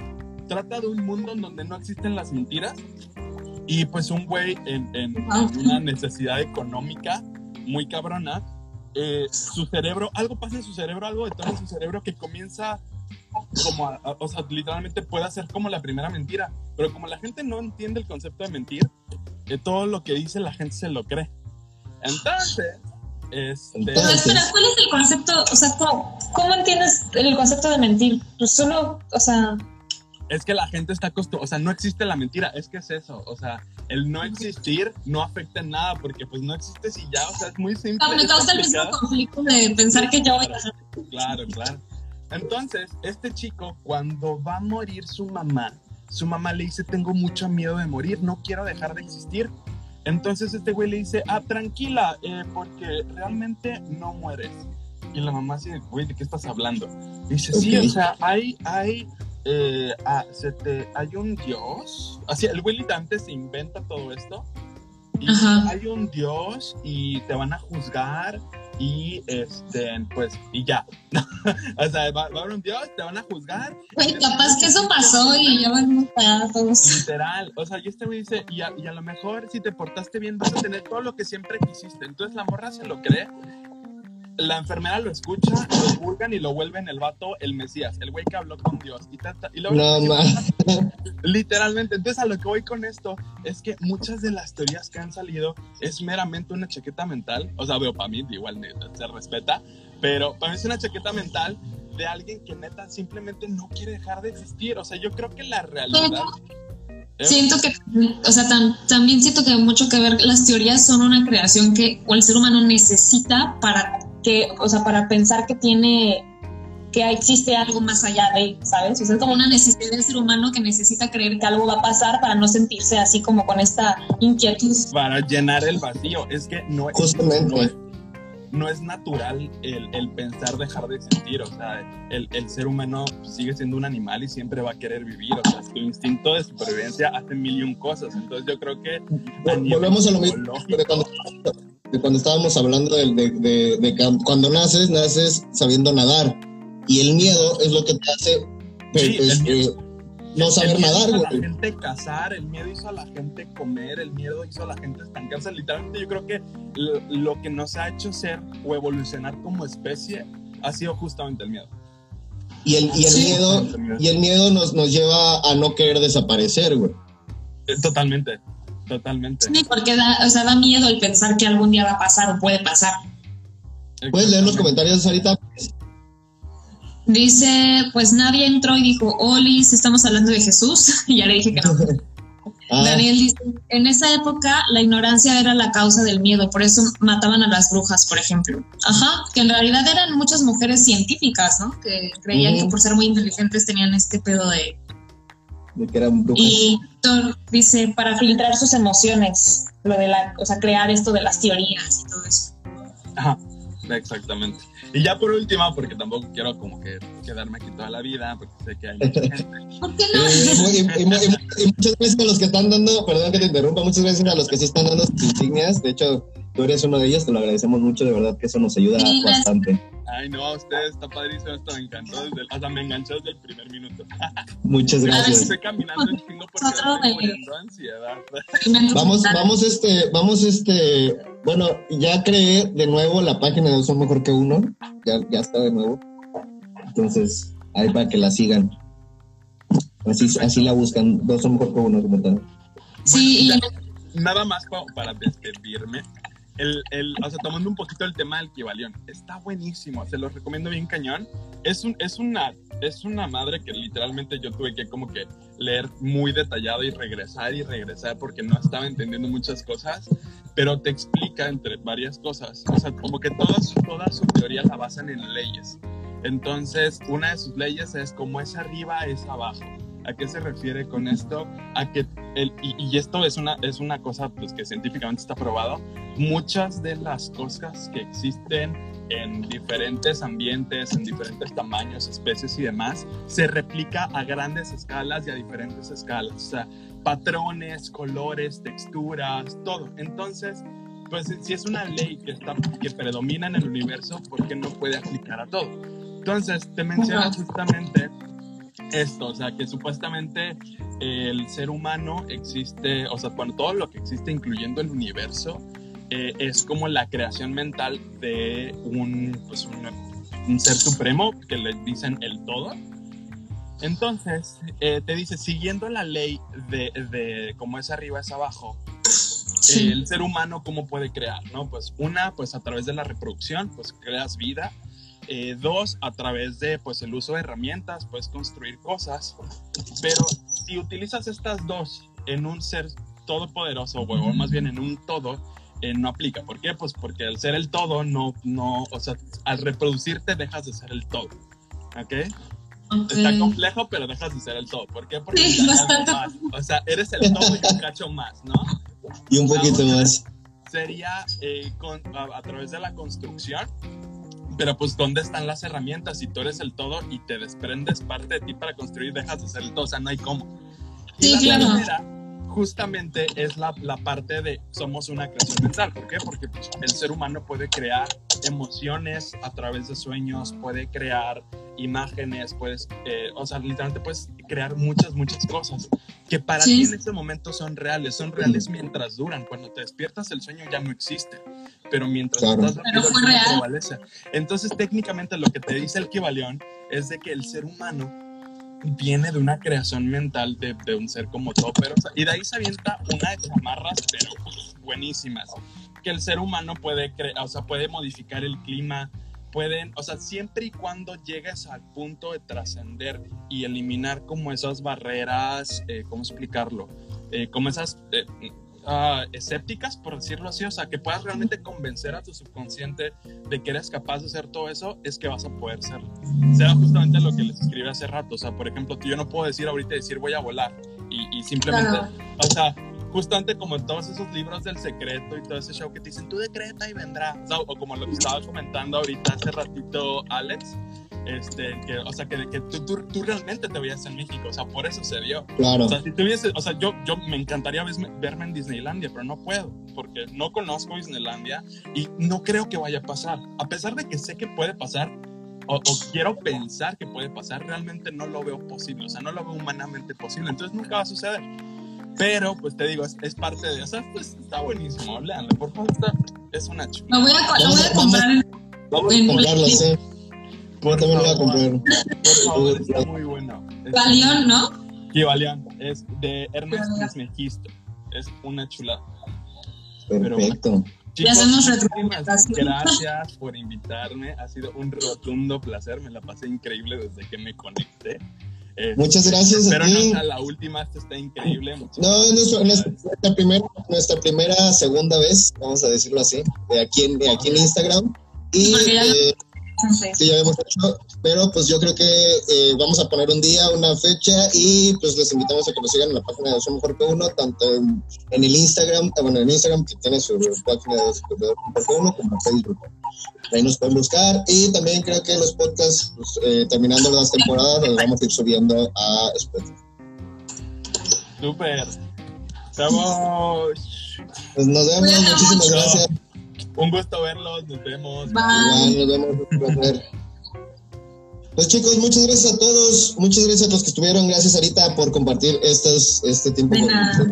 trata de un mundo en donde no existen las mentiras y pues un güey en, en- Wow. en una necesidad económica muy cabrona eh, su cerebro algo pasa en su cerebro algo detona en su cerebro que comienza como a- a- o sea literalmente puede hacer como la primera mentira pero como la gente no entiende el concepto de mentir eh, todo lo que dice la gente se lo cree entonces este Pero espera, ¿cuál es el concepto? O sea, ¿cómo, cómo entiendes el concepto de mentir? Pues solo, o sea, es que la gente está acostumbrada, o sea, no existe la mentira, es que es eso, o sea, el no existir no afecta en nada porque pues no existe si ya, o sea, es muy simple. me causa el mismo conflicto de pensar que yo voy a hacer. Claro, claro. Entonces, este chico, cuando va a morir su mamá, su mamá le dice, tengo mucho miedo de morir, no quiero dejar de existir. Entonces este güey le dice, ah, tranquila, eh, porque realmente no mueres. Y la mamá dice, güey, ¿de qué estás hablando? Y dice, sí, Ok. o sea, hay, hay, eh, ah, se te, hay un dios. Así, el güey literalmente se inventa todo esto. Y Ajá. hay un dios y te van a juzgar y este, pues, y ya. o sea, va, a haber un Dios, te van a juzgar. Güey, capaz que eso pasó y ya van a todos. Literal, o sea, y este me dice, y a, y a lo mejor si te portaste bien vas a tener todo lo que siempre quisiste. Entonces la morra se lo cree la enfermera lo escucha, lo vulgan y lo vuelven el vato el Mesías, el güey que habló con Dios. Y, y no, más. Literalmente. Entonces, a lo que voy con esto es que muchas de las teorías que han salido es meramente una chaqueta mental. O sea, veo para mí, igual se respeta, pero para mí es una chaqueta mental de alguien que neta simplemente no quiere dejar de existir. O sea, yo creo que la realidad. Siento que, o sea, también siento que hay mucho que ver, las teorías son una creación que el ser humano necesita para que, o sea, para pensar que tiene, que existe algo más allá de, ¿sabes? O sea, es como una necesidad del ser humano que necesita creer que algo va a pasar para no sentirse así como con esta inquietud. Para llenar el vacío, es que no, Justamente. no, es, natural el, el, pensar dejar de sentir, o sea, el, el, ser humano sigue siendo un animal y siempre va a querer vivir, o sea, su instinto de supervivencia hace mil y un cosas, entonces yo creo que... Volvemos a lo mismo, cuando estábamos hablando de, de, de, cuando naces, naces sabiendo nadar. Y el miedo es lo que te hace pues, pues, eh, no saber nadar, güey. a la gente cazar, el miedo hizo a la gente comer, el miedo hizo a la gente estancarse. Literalmente yo creo que lo, que nos ha hecho ser o evolucionar como especie ha sido justamente el miedo. Y el, y el miedo, y el miedo nos, nos lleva a no querer desaparecer, güey. Eh, totalmente. Totalmente. Sí, porque da, o sea, da miedo el pensar que algún día va a pasar o puede pasar. ¿Puedes leer los comentarios, Sarita? Dice, pues nadie entró y dijo, Olis, estamos hablando de Jesús. y ya le dije que no. Ah. Daniel dice, en esa época la ignorancia era la causa del miedo, por eso mataban a las brujas, por ejemplo. Ajá, que en realidad eran muchas mujeres científicas, ¿no? Que creían que por ser muy inteligentes tenían este pedo de de que eran Y Thor dice, para filtrar sus emociones, lo de la, o sea, crear esto de las teorías y todo eso. Ajá, exactamente. Y ya por último, porque tampoco quiero como que quedarme aquí toda la vida, porque sé que hay mucha gente. ¿Por qué no? y, muchas veces a los que están dando, perdón que te interrumpa, muchas veces a los que sí están dando sus insignias, de hecho, tú eres uno de ellos, te lo agradecemos mucho, de verdad que eso nos ayuda bastante. Ay, no, a ustedes está padrísimo esto, me encantó, desde el, hasta me enganchó desde el primer minuto. Muchas gracias. Estoy caminando en chingo porque ansiedad. Vamos, vamos, este, vamos, este, bueno, ya creé de nuevo la página de Dos Son Mejor Que Uno, ya, ya está de nuevo, entonces, ahí para que la sigan. Así, así la buscan, Dos Son Mejor Que Uno, como tal. Sí, y... Nada más para despedirme, el, el, o sea, tomando un poquito el tema del Kibalión, está buenísimo, se los recomiendo bien cañón. Es, un, es, una, es una madre que literalmente yo tuve que como que leer muy detallado y regresar y regresar porque no estaba entendiendo muchas cosas, pero te explica entre varias cosas, o sea, como que toda su, toda su teoría la basan en leyes. Entonces, una de sus leyes es como es arriba, es abajo. ¿A qué se refiere con esto? A que el, y, esto es una, es una cosa pues, que científicamente está probado. Muchas de las cosas que existen en diferentes ambientes, en diferentes tamaños, especies y demás, se replica a grandes escalas y a diferentes escalas. O sea, patrones, colores, texturas, todo. Entonces, pues si es una ley que, está, que predomina en el universo, ¿por qué no puede aplicar a todo? Entonces, te menciono justamente esto, o sea, que supuestamente el ser humano existe, o sea, bueno, todo lo que existe, incluyendo el universo, eh, es como la creación mental de un, pues un, ser supremo que le dicen el todo. Entonces, eh, te dice, siguiendo la ley de, de cómo es arriba es abajo, el ser humano cómo puede crear, ¿no? Pues una, pues a través de la reproducción, pues creas vida eh, dos, a través de pues, el uso de herramientas, puedes construir cosas. Pero si utilizas estas dos en un ser todopoderoso, o más bien en un todo, eh, no aplica. ¿Por qué? Pues porque al ser el todo, no, no, o sea, al reproducirte dejas de ser el todo. ¿Ok? Está complejo, pero dejas de ser el todo. ¿Por qué? Porque sí, bastante. Más. O sea, eres el todo y un cacho más, ¿no? Y un poquito más. Sería eh, a, a, través de la construcción pero pues, ¿dónde están las herramientas? Si tú eres el todo y te desprendes parte de ti para construir, dejas de ser el todo, o sea, no hay cómo. Sí, claro. justamente es la, la, parte de somos una creación mental. ¿Por qué? Porque pues, el ser humano puede crear emociones a través de sueños, puede crear imágenes, puedes, eh, o sea, literalmente puedes crear muchas, muchas cosas que para ti en ese momento son reales, son reales mientras duran. Cuando te despiertas el sueño ya no existe, pero mientras estás dormido prevalece. Entonces técnicamente lo que te dice el Kibalión es de que el ser humano viene de una creación mental de, de un ser como todo, pero, y de ahí se avienta una de chamarras, pero buenísimas, que el ser humano puede, o sea, puede modificar el clima, pueden, o sea, siempre y cuando llegues al punto de trascender y eliminar como esas barreras, eh, ¿cómo explicarlo? Eh, como esas eh, uh, escépticas, por decirlo así, o sea, que puedas realmente convencer a tu subconsciente de que eres capaz de hacer todo eso, es que vas a poder serlo. Será justamente lo que les escribí hace rato, o sea, por ejemplo, yo no puedo decir ahorita, decir voy a volar y, simplemente, o sea, justamente como en todos esos libros del secreto y todo ese show que te dicen, tú decreta y vendrá. O, como lo que estaba comentando ahorita hace ratito Alex, este, que, o sea, que, que tú, tú, realmente te veías en México, o sea, por eso se dio. Claro. O sea, si tuviese, o sea, yo, yo me encantaría verme en Disneylandia, pero no puedo, porque no conozco Disneylandia y no creo que vaya a pasar. A pesar de que sé que puede pasar, o, o, quiero pensar que puede pasar, realmente no lo veo posible, o sea, no lo veo humanamente posible, entonces nunca va a suceder. Pero, pues te digo, es, parte de. O sea, pues está buenísimo. Leanlo, por favor, está, es una chula. Lo voy a, lo voy a comprar en. Vamos a comprarlo, sí. Yo también lo voy a comprar. Por favor, está muy bueno. Valión, ¿no? Sí, Valión. Es de Ernest Trismegisto. Es una chulada. Perfecto. ya hacemos Gracias por invitarme. Ha sido un rotundo placer. Me la pasé increíble desde que me conecté. Eh, Muchas gracias. Pero no sea la última, esto está increíble. no, es nuestra, primera, nuestra primera, segunda vez, vamos a decirlo así, de aquí en, de aquí en Instagram. Y Sí, ya habíamos hecho, pero pues yo creo que eh, vamos a poner un día, una fecha y pues les invitamos a que nos sigan en la página de Soy Mejor que Uno, tanto en, el Instagram, eh, bueno, en Instagram que tiene su página de Soy Mejor que Uno, como en Facebook. Ahí nos pueden buscar y también creo que los podcasts, pues, eh, terminando las temporadas, los vamos a ir subiendo a Spotify. Súper. Estamos. Pues nos vemos, muchísimas gracias. Un gusto verlos, nos vemos. Bye. nos vemos. Pues chicos, muchas gracias a todos, muchas gracias a los que estuvieron, gracias Arita por compartir estos, este tiempo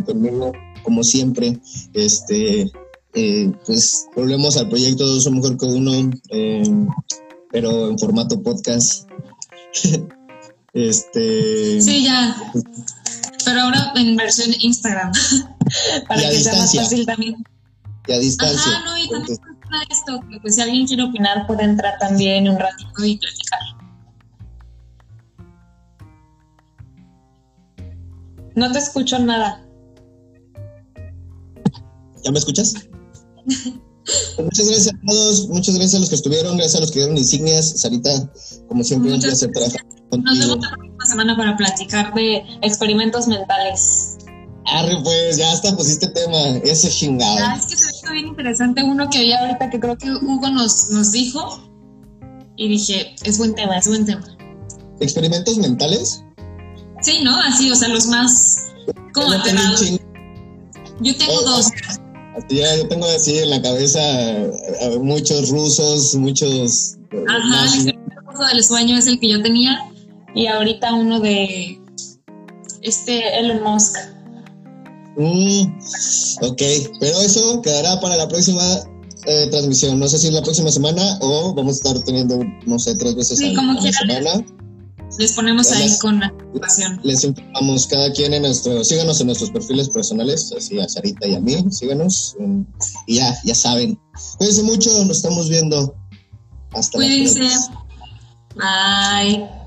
conmigo, como siempre. Este, eh, pues volvemos al proyecto Dos son mejor que uno, eh, pero en formato podcast. este. Sí, ya. Pero ahora en versión Instagram, para que sea más fácil también y a distancia. Ah, no, y también esto, que pues si alguien quiere opinar puede entrar también un ratito y platicar. No te escucho nada. ¿Ya me escuchas? muchas gracias a todos, muchas gracias a los que estuvieron, gracias a los que dieron insignias. Sarita, como siempre, un placer trabajar contigo. Nos vemos la próxima semana para platicar de experimentos mentales. Arre, pues, ya hasta pusiste tema, ese chingado. Ah, es que se ve bien interesante uno que había ahorita que creo que Hugo nos, nos dijo y dije, es buen tema, es buen tema. ¿Experimentos mentales? Sí, ¿no? Así, o sea, los más como aterrados. Yo tengo oh, dos. Ya, yo tengo así en la cabeza muchos rusos, muchos... Ajá, el del sueño es el que yo tenía y ahorita uno de este Elon Musk. Mm, ok, pero eso quedará para la próxima eh, transmisión. No sé si la próxima semana o vamos a estar teniendo, no sé, tres veces sí, a, la semana. Les ponemos ahí con la Les informamos cada quien en nuestro, síganos en nuestros perfiles personales, así a Sarita y a mí, síganos. Um, y ya, ya saben. Cuídense mucho, nos estamos viendo. Hasta Cuídense. Bye.